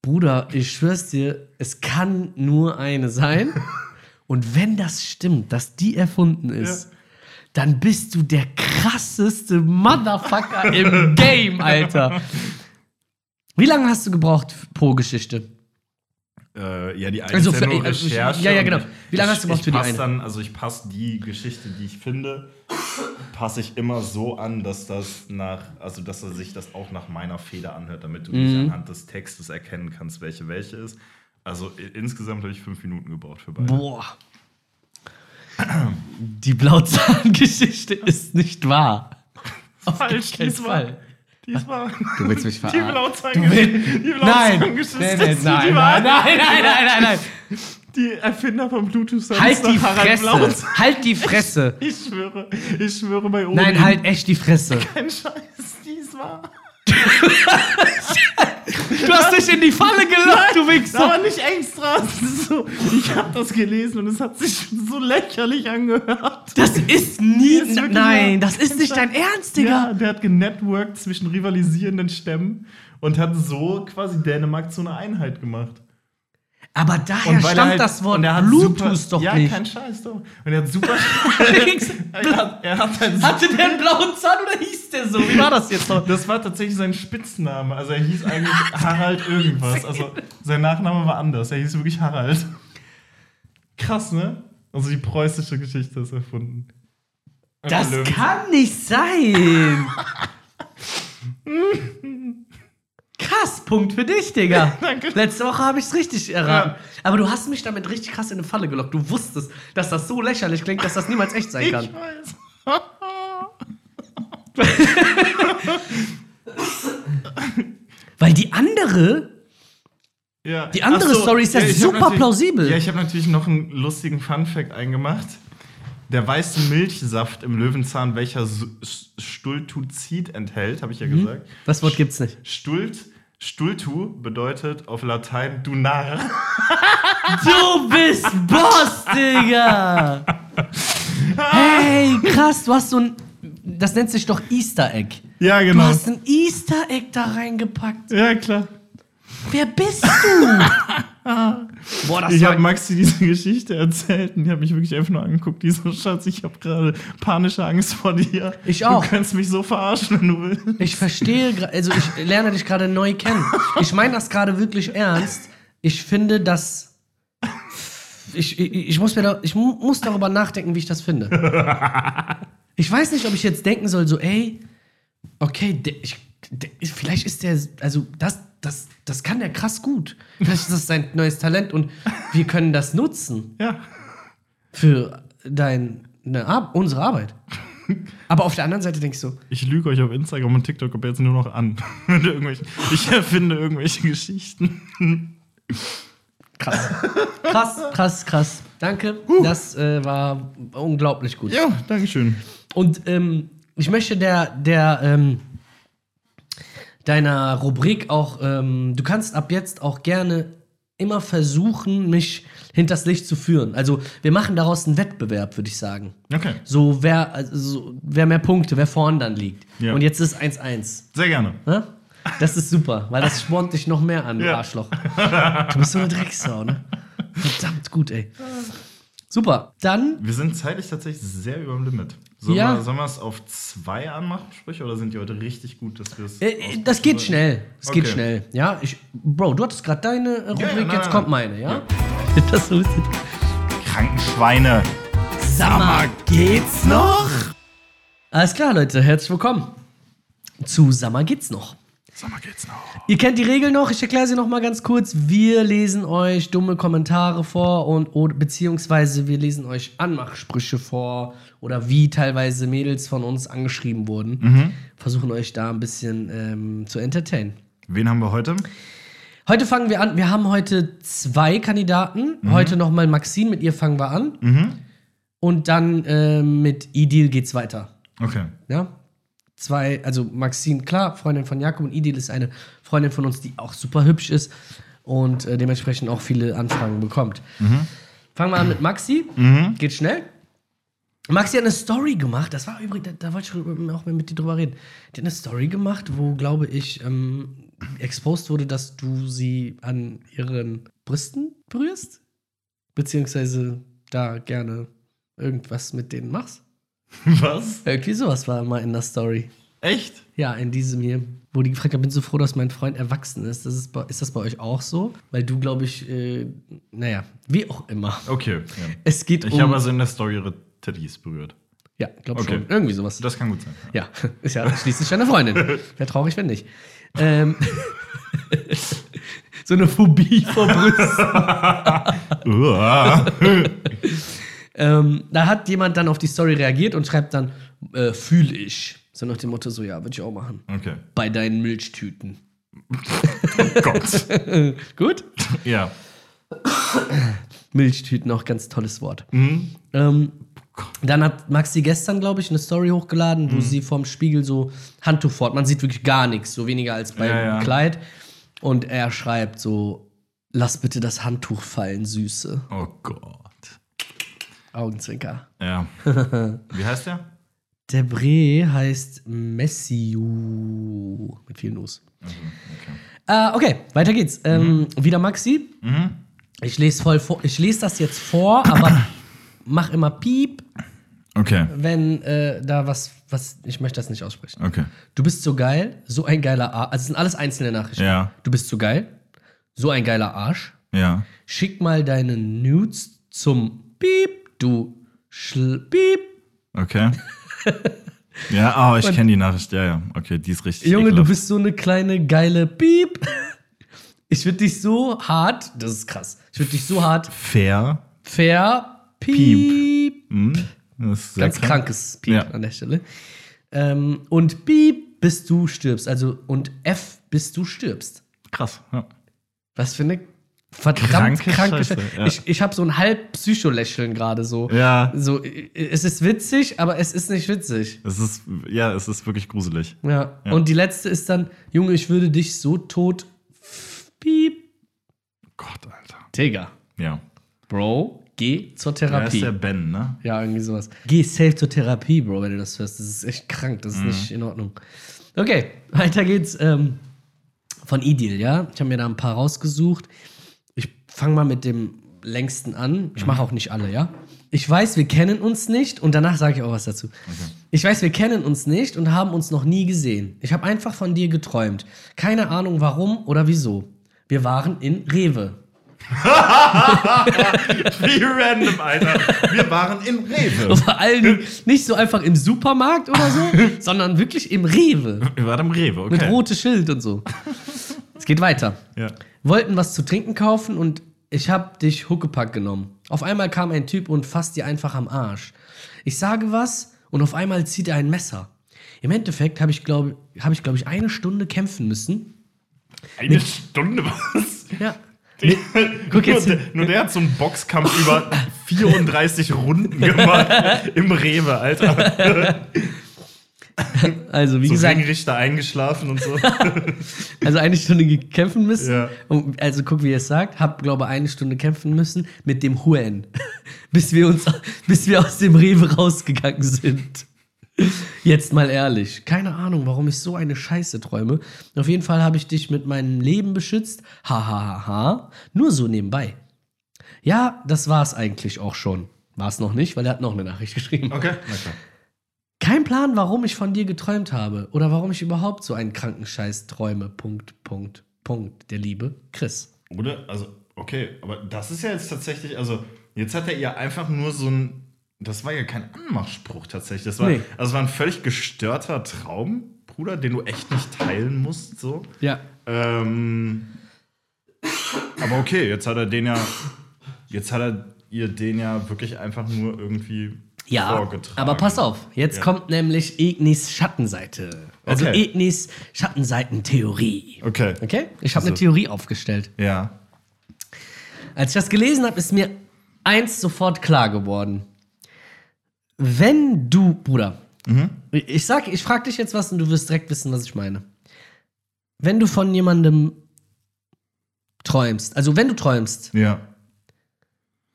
S2: Bruder, ich schwör's dir, es kann nur eine sein. Und wenn das stimmt, dass die erfunden ist,
S3: Ja.
S2: Dann bist du der krasseste Motherfucker im Game, Alter. Wie lange hast du gebraucht pro Geschichte?
S3: Äh, ja, die eine
S2: Also
S3: ist
S2: für- also
S3: Recherche.
S2: ja, ja, genau. Wie lange
S3: ich-
S2: hast du gebraucht
S3: ich
S2: für die eine?
S3: Dann, also ich passe die Geschichte, die ich finde, passe ich immer so an, dass das nach, also dass er sich das auch nach meiner Feder anhört, damit du
S2: Mhm.
S3: nicht anhand des Textes erkennen kannst, welche welche ist. Also insgesamt habe ich fünf Minuten gebraucht für beide.
S2: Boah. Die Blauzahn-Geschichte ist nicht wahr. Auf
S3: Falsch,
S2: keinen
S3: dies war-
S2: Fall.
S3: Dies war
S2: Du willst mich
S3: die
S2: verarschen.
S3: Blauzahn-Geschichte. Die
S2: Nein,
S3: Blauzahn-Geschichte
S2: nein, nein,
S3: ist
S2: nein,
S3: die
S2: nein,
S3: Wahrheit.
S2: nein, nein, nein, nein, nein.
S3: Die Erfinder von Bluetooth haben
S2: Halt die Fresse.
S3: Blauzahn.
S2: Halt die Fresse.
S3: Ich schwöre, ich schwöre bei Odin.
S2: Nein, halt echt die Fresse.
S3: Kein Scheiß, dies war.
S2: Du hast dich in die Falle gelockt, du
S3: Aber
S2: Wichser.
S3: nicht extra. Das ist So, ich habe das gelesen und es hat sich so lächerlich angehört.
S2: Das ist nie.
S3: ist wirklich
S2: Nein, das ist nicht dein Ernst, Digga.
S3: Ja, der hat genetworked zwischen rivalisierenden Stämmen und hat so quasi Dänemark zu einer Einheit gemacht.
S2: Aber daher
S3: er
S2: stammt
S3: halt-
S2: das Wort Bluetooth
S3: super,
S2: doch
S3: ja,
S2: nicht.
S3: kein Scheiß doch. Und er hat super. Er, hat, er hat halt
S2: Hatte der einen blauen Zahn oder hieß der so? Wie war das jetzt noch?
S3: Das war tatsächlich sein Spitzname. Also er hieß eigentlich Harald irgendwas. Also sein Nachname war anders. Er hieß wirklich Harald. Krass, ne? Also die preußische Geschichte ist erfunden.
S2: Das kann nicht sein. Krass. Punkt für dich, Digga.
S3: Danke.
S2: Letzte Woche habe ich es richtig erraten.
S3: Ja.
S2: Aber du hast mich damit richtig krass in eine Falle gelockt. Du wusstest, dass das so lächerlich klingt, dass das niemals echt sein kann.
S3: Ich weiß.
S2: Weil die andere,
S3: Ja.
S2: Die andere
S3: so,
S2: Story ist ja super plausibel.
S3: Ja, ich habe natürlich noch einen lustigen Funfact eingemacht. Der weiße Milchsaft im Löwenzahn, welcher Stultuzid enthält, habe ich ja gesagt.
S2: das Wort gibt's nicht.
S3: Stult, Stultu bedeutet auf Latein du Narr.
S2: Du bist Boss, Digga! Hey, krass, du hast so ein. Das nennt sich doch Easter Egg.
S3: Ja,
S2: Du
S3: genau.
S2: hast ein Easter Egg da reingepackt.
S3: Ja, klar.
S2: Wer bist du? Boah, das
S3: Ich habe Maxi diese Geschichte erzählt und die hat mich wirklich einfach nur angeguckt. Die so, Schatz, ich habe gerade panische Angst vor dir.
S2: Ich auch.
S3: Du kannst mich so verarschen, wenn du willst.
S2: Ich verstehe, also ich lerne dich gerade neu kennen. Ich meine das gerade wirklich ernst. Ich finde, dass. Ich, ich, ich, muss mir da, ich mu- muss darüber nachdenken, wie ich das finde. Ich weiß nicht, ob ich jetzt denken soll, so, ey, okay, der, ich, der, vielleicht ist der, also das, das, das kann der krass gut. Vielleicht ist das sein neues Talent und wir können das nutzen
S3: Ja.
S2: für deine Ar unsere Arbeit. Aber auf der anderen Seite denkst du,
S3: Ich lüge euch auf Instagram und TikTok aber jetzt nur noch an. Ich erfinde irgendwelche Geschichten.
S2: Krass. Krass, krass, krass. Danke. Das äh, war unglaublich gut.
S3: Ja, Dankeschön.
S2: Und ähm, ich möchte der, der, ähm, deiner Rubrik auch, ähm, du kannst ab jetzt auch gerne immer versuchen, mich hinters Licht zu führen. Also wir machen daraus einen Wettbewerb, würde ich sagen.
S3: Okay,
S2: So wer, also, so, wer mehr Punkte, wer vorn dann liegt.
S3: Ja.
S2: Und jetzt ist 1-1.
S3: sehr gerne.
S2: Ne? Das ist super, weil das spornt dich noch mehr an,
S3: Ja.
S2: Arschloch. Du bist so eine Drecksau, ne? Verdammt gut, ey. Super. Dann,
S3: Wir sind zeitlich tatsächlich sehr über dem Limit. Sollen
S2: Ja.
S3: wir, es auf zwei anmachen, Sprüche, oder sind die heute richtig gut, dass wir es.
S2: äh, äh, das geht schnell. Es geht
S3: Okay.
S2: schnell. Ja, ich, Bro, du hattest gerade deine äh, Rubrik,
S3: ja, nein,
S2: jetzt
S3: nein,
S2: kommt
S3: nein.
S2: meine, ja? Das so
S3: Krankenschweine.
S2: Sag mal, geht's noch? Alles klar, Leute, herzlich willkommen zu Summer geht's noch.
S3: Sag mal, geht's noch?
S2: Ihr kennt die Regeln noch, ich erkläre sie noch mal ganz kurz. Wir lesen euch dumme Kommentare vor und oder, beziehungsweise wir lesen euch Anmachsprüche vor oder wie teilweise Mädels von uns angeschrieben wurden. Versuchen euch da ein bisschen ähm, zu entertainen.
S3: Wen haben wir heute?
S2: Heute fangen wir an. Wir haben heute zwei Kandidaten. Heute noch mal Maxine, mit ihr fangen wir an. Und dann ähm, mit Idil geht's weiter.
S3: Okay.
S2: Ja. Zwei, also Maxine, klar, Freundin von Jakob und Idil ist eine Freundin von uns, die auch super hübsch ist und äh, dementsprechend auch viele Anfragen bekommt. Fangen wir an mit Maxi. Geht schnell. Maxi hat eine Story gemacht, das war übrigens, da, da wollte ich auch mit dir drüber reden. Die hat eine Story gemacht, wo, glaube ich, ähm, exposed wurde, dass du sie an ihren Brüsten berührst. Beziehungsweise da gerne irgendwas mit denen machst.
S3: Was?
S2: Irgendwie sowas war mal in der Story.
S3: Echt?
S2: Ja, in diesem hier, wo die gefragt hat, bin so froh, dass mein Freund erwachsen ist. Das ist, bei, ist das bei euch auch so? Weil du, glaube ich, äh, naja, wie auch immer.
S3: Okay. Ja.
S2: Es geht
S3: Ich
S2: um.
S3: habe also in der Story ihre Titties berührt.
S2: ja, glaube
S3: Okay.
S2: schon. Irgendwie sowas.
S3: Das kann gut sein.
S2: Ja, ist ja schließlich deine Freundin. Wäre traurig, wenn nicht. Ähm, so eine Phobie vor Brüsten. Ähm, da hat jemand dann auf die Story reagiert und schreibt dann, äh, fühl ich. So nach dem Motto, so ja, würde ich auch machen.
S3: okay.
S2: Bei deinen Milchtüten.
S3: Gott.
S2: Gut?
S3: Ja.
S2: Milchtüten, auch ganz tolles Wort.
S3: Mhm.
S2: Ähm, dann hat Maxi gestern, glaube ich, eine Story hochgeladen,
S3: Mhm.
S2: wo sie vorm Spiegel so Handtuch fort. Man sieht wirklich gar nichts, so weniger als beim
S3: Ja, ja.
S2: Kleid. Und er schreibt so: Lass bitte das Handtuch fallen, Süße.
S3: Oh Gott.
S2: Augenzwinker.
S3: Ja. Wie heißt der?
S2: Der Bre heißt Messiu. Mit vielen U's. Äh, okay, weiter geht's. Ähm, wieder Maxi. Ich lese voll vor. Ich lese das jetzt vor, aber mach immer Piep,
S3: Okay.
S2: wenn äh, da was, was. Ich möchte das nicht aussprechen.
S3: Okay.
S2: Du bist so geil, so ein geiler Arsch. Also es sind alles einzelne Nachrichten.
S3: Ja.
S2: Du bist so geil, so ein geiler Arsch.
S3: Ja.
S2: Schick mal deine Nudes zum Piep, du Schl Piep.
S3: Okay. Ja, oh, ich kenne die Nachricht. Ja, ja. Okay, die ist richtig.
S2: Junge, du
S3: ekelhaft.
S2: bist so eine kleine geile Piep. Ich würde dich so hart, das ist krass. Ich würde dich so hart
S3: fair.
S2: ver Piep.
S3: Hm? Das ist
S2: Ganz
S3: krank.
S2: krankes Piep
S3: Ja.
S2: an der Stelle. Ähm, und Piep, bis du stirbst. Also und F, bis du stirbst.
S3: Krass. Ja.
S2: Was für eine verdammt
S3: Kranke
S2: kranke,
S3: Scheiße, ja.
S2: Ich, ich habe so ein halb Psycho-Lächeln gerade so.
S3: ja,
S2: So, es ist witzig, aber es ist nicht witzig.
S3: es ist, ja, es ist wirklich gruselig.
S2: Ja.
S3: Ja.
S2: Und die letzte ist dann, Junge, ich würde dich so tot. Piep.
S3: Gott, Alter.
S2: Digga.
S3: Ja.
S2: Bro, geh zur Therapie.
S3: ist der Ben, ne?
S2: Ja, irgendwie sowas. Geh safe zur Therapie, Bro, wenn du das hörst. Das ist echt krank, das ist nicht in Ordnung. Okay, weiter geht's ähm, von Idil, ja. Ich habe mir da ein paar rausgesucht. Ich fange mal mit dem längsten an. Ich mache auch nicht alle, ja. Ich weiß, wir kennen uns nicht und danach sage ich auch was dazu. Ich weiß, wir kennen uns nicht und haben uns noch nie gesehen. Ich habe einfach von dir geträumt. Keine Ahnung warum oder wieso. Wir waren in Rewe.
S3: Wie random, Alter. Wir waren in Rewe.
S2: Und vor Dingen nicht so einfach im Supermarkt oder so, sondern wirklich im Rewe.
S3: Wir waren im Rewe, okay.
S2: Mit rotes Schild und so. Es geht weiter.
S3: Ja.
S2: Wollten was zu trinken kaufen und ich hab dich Huckepack genommen. Auf einmal kam ein Typ und fasst dir einfach am Arsch. Ich sage was und auf einmal zieht er ein Messer. Im Endeffekt habe ich, glaube hab ich, glaub ich, eine Stunde kämpfen müssen.
S3: Eine Stunde was?
S2: Ja. Mit, guck jetzt,
S3: nur, der, nur der hat so einen Boxkampf über 34 Runden gemacht im Rewe, Alter.
S2: also wie
S3: So
S2: gesagt,
S3: Ringrichter eingeschlafen und so.
S2: also eine Stunde kämpfen müssen.
S3: Ja.
S2: Und, also guck, wie er es sagt. Hab, glaube eine Stunde kämpfen müssen mit dem Huen. bis wir uns, bis wir aus dem Rewe rausgegangen sind. Jetzt mal ehrlich. Keine Ahnung, warum ich so eine Scheiße träume. Auf jeden Fall habe ich dich mit meinem Leben beschützt. Ha, ha, ha, ha. Nur so nebenbei. Ja, das war es eigentlich auch schon. War es noch nicht, weil er hat noch eine Nachricht geschrieben.
S3: Okay, na klar.
S2: Kein Plan, warum ich von dir geträumt habe oder warum ich überhaupt so einen kranken Scheiß träume. Punkt, Punkt, Punkt. Der liebe Chris.
S3: Oder? Also, okay, aber das ist ja jetzt tatsächlich, also, jetzt hat er ihr einfach nur so ein. Das war ja kein Anmachspruch tatsächlich. Das war,
S2: Nee.
S3: also, es war ein völlig gestörter Traum, Bruder, den du echt nicht teilen musst, so.
S2: Ja.
S3: Ähm, aber okay, jetzt hat er den ja. Jetzt hat er ihr den ja wirklich einfach nur irgendwie
S2: Ja,
S3: vorgetragen.
S2: aber pass auf, jetzt
S3: Ja.
S2: kommt nämlich Ignis Schattenseite. Also
S3: Okay.
S2: Ignis Schattenseitentheorie.
S3: Okay.
S2: Okay? Ich habe eine
S3: Also-
S2: Theorie aufgestellt.
S3: Ja.
S2: Als ich das gelesen habe, ist mir eins sofort klar geworden. Wenn du, Bruder, ich sag, ich frage dich jetzt was und du wirst direkt wissen, was ich meine. Wenn du von jemandem träumst, also wenn du träumst,
S3: Ja.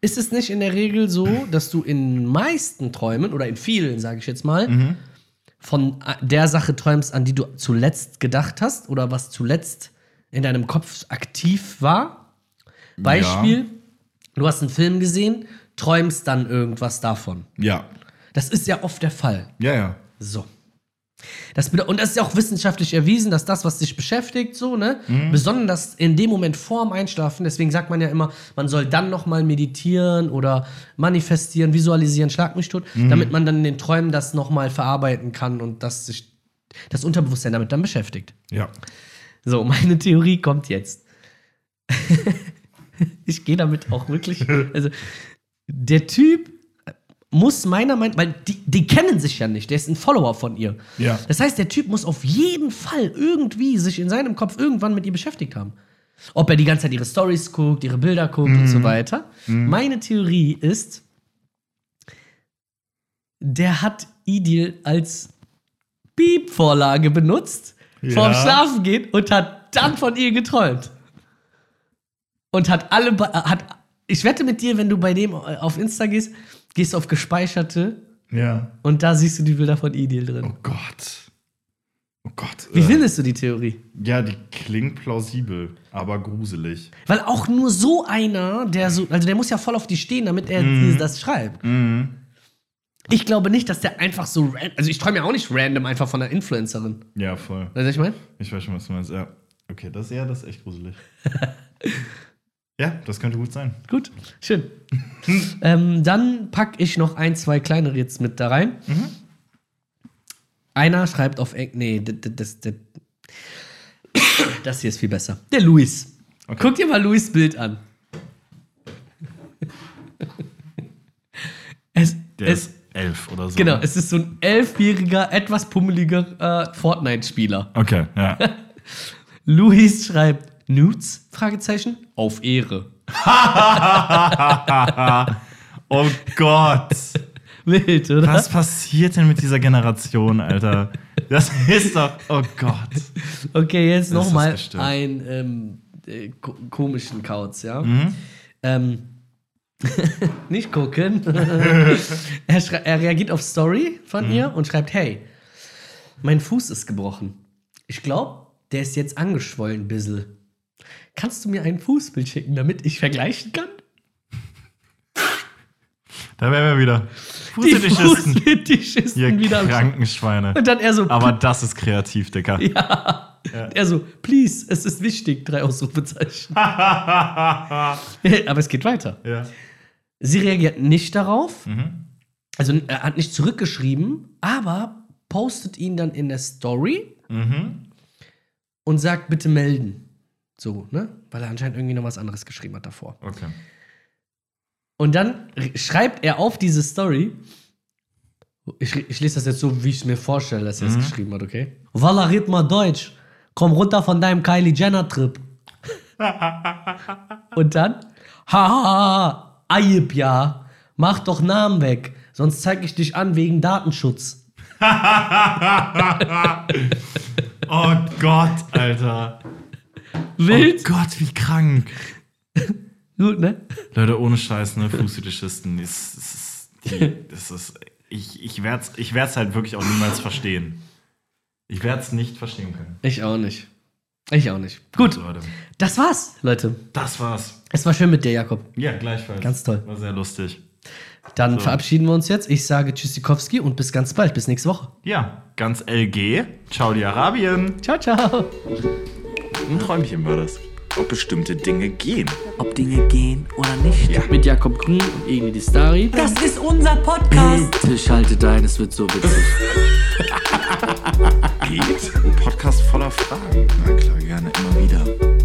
S2: Ist es nicht in der Regel so, dass du in meisten Träumen oder in vielen, sage ich jetzt mal, von der Sache träumst, an die du zuletzt gedacht hast oder was zuletzt in deinem Kopf aktiv war? Beispiel, du hast einen Film gesehen, träumst dann irgendwas davon.
S3: Ja.
S2: Das ist ja oft der Fall.
S3: Ja, ja.
S2: So. Das und das ist ja auch wissenschaftlich erwiesen, dass das, was dich beschäftigt, so, ne, besonders in dem Moment vorm Einschlafen, deswegen sagt man ja immer, man soll dann nochmal meditieren oder manifestieren, visualisieren, schlag mich tot, damit man dann in den Träumen das nochmal verarbeiten kann und dass sich das Unterbewusstsein damit dann beschäftigt.
S3: Ja.
S2: So, meine Theorie kommt jetzt. ich gehe damit auch wirklich. Also, der Typ muss meiner Meinung weil die, die kennen sich ja nicht, der ist ein Follower von ihr.
S3: Ja.
S2: Das heißt, der Typ muss auf jeden Fall irgendwie sich in seinem Kopf irgendwann mit ihr beschäftigt haben. Ob er die ganze Zeit ihre Stories guckt, ihre Bilder guckt und so weiter. Meine Theorie ist, der hat Idil als Beep-Vorlage benutzt,
S3: Ja.
S2: vorm Schlafen gehen und hat dann von ihr geträumt. Und hat alle, hat, ich wette mit dir, wenn du bei dem auf Insta gehst, gehst du auf gespeicherte
S3: Ja.
S2: und da siehst du die Bilder von Idil drin.
S3: Oh Gott. Oh Gott.
S2: Wie
S3: äh,
S2: findest du die Theorie?
S3: Ja, die klingt plausibel, aber gruselig.
S2: Weil auch nur so einer, der so, also der muss ja voll auf die stehen, damit er das schreibt. Ich glaube nicht, dass der einfach so, ran- also ich träume ja auch nicht random einfach von einer Influencerin.
S3: Ja, voll.
S2: Weißt du, was ich meine?
S3: Ich weiß schon, was du meinst. Ja. Okay, das, ja, das ist echt gruselig. ja, das könnte gut sein.
S2: Gut, schön. ähm, dann packe ich noch ein, zwei kleinere jetzt mit da rein. einer schreibt auf Englisch. Nee, das, das, das hier ist viel besser. Der Luis. Guck dir mal Luis Bild an. Es,
S3: Der
S2: es,
S3: ist elf oder so.
S2: genau, es ist so ein elfjähriger, etwas pummeliger äh, Fortnite-Spieler.
S3: Okay, ja.
S2: Luis schreibt Nudes? Fragezeichen. Auf Ehre.
S3: oh Gott.
S2: Wild, oder?
S3: Was passiert denn mit dieser Generation, Alter? Das ist doch. Oh Gott.
S2: Okay, jetzt nochmal einen ähm, äh, ko komischen Kauz, ja.
S3: Mhm.
S2: Ähm, nicht gucken. er, er reagiert auf Story von
S3: Mhm.
S2: ihr und schreibt: Hey, mein Fuß ist gebrochen. Ich glaube, der ist jetzt angeschwollen, bissel. Kannst du mir ein Fußbild schicken, damit ich vergleichen kann?
S3: Da wären wir wieder.
S2: Die
S3: Fußfetischisten.
S2: Fußfetischisten
S3: Ihr
S2: wieder.
S3: Krankenschweine.
S2: Und dann er so,
S3: Aber das ist kreativ, Dicker.
S2: er so, please, es ist wichtig, drei Ausrufezeichen. Aber es geht weiter.
S3: Ja.
S2: Sie reagiert nicht darauf.
S3: Mhm.
S2: Also er hat nicht zurückgeschrieben, aber postet ihn dann in der Story
S3: Mhm.
S2: und sagt, bitte melden. So, ne? Weil er anscheinend irgendwie noch was anderes geschrieben hat davor.
S3: Okay.
S2: Und dann schreibt er auf diese Story. Ich, ich lese das jetzt so, wie ich es mir vorstelle, dass er es geschrieben hat, okay? Walla, red mal Deutsch. Komm runter von deinem Kylie Jenner-Trip. Und dann? Haha, Ayib ja. Mach doch Namen weg. Sonst zeig ich dich an wegen Datenschutz.
S3: Oh Gott, Alter.
S2: Wild?
S3: Oh Gott, wie krank.
S2: Gut, ne?
S3: Leute, ohne Scheiß, ne? Fußfetischisten. Das, ist, das ist. Ich, ich werde es ich werd's halt wirklich auch niemals verstehen. Ich werde es nicht verstehen können.
S2: Ich auch nicht. Ich auch nicht. Gut,
S3: Leute.
S2: das war's, Leute.
S3: Das war's.
S2: Es war schön mit dir, Jakob.
S3: Ja, gleichfalls.
S2: Ganz toll.
S3: War sehr lustig.
S2: Dann
S3: So.
S2: verabschieden wir uns jetzt. Ich sage Tschüssikowski und bis ganz bald. Bis nächste Woche.
S3: Ja, ganz LG. Ciao, die Arabien.
S2: Ciao, ciao.
S4: Ein Träumchen war das. Ob bestimmte Dinge gehen.
S5: ob Dinge gehen oder nicht.
S2: Mit Jakob Grün und Egni Distari.
S6: Das ist unser Podcast.
S5: Tisch haltet ein, es wird so witzig.
S4: Geht? Ein Podcast voller Fragen. Na klar, gerne immer wieder.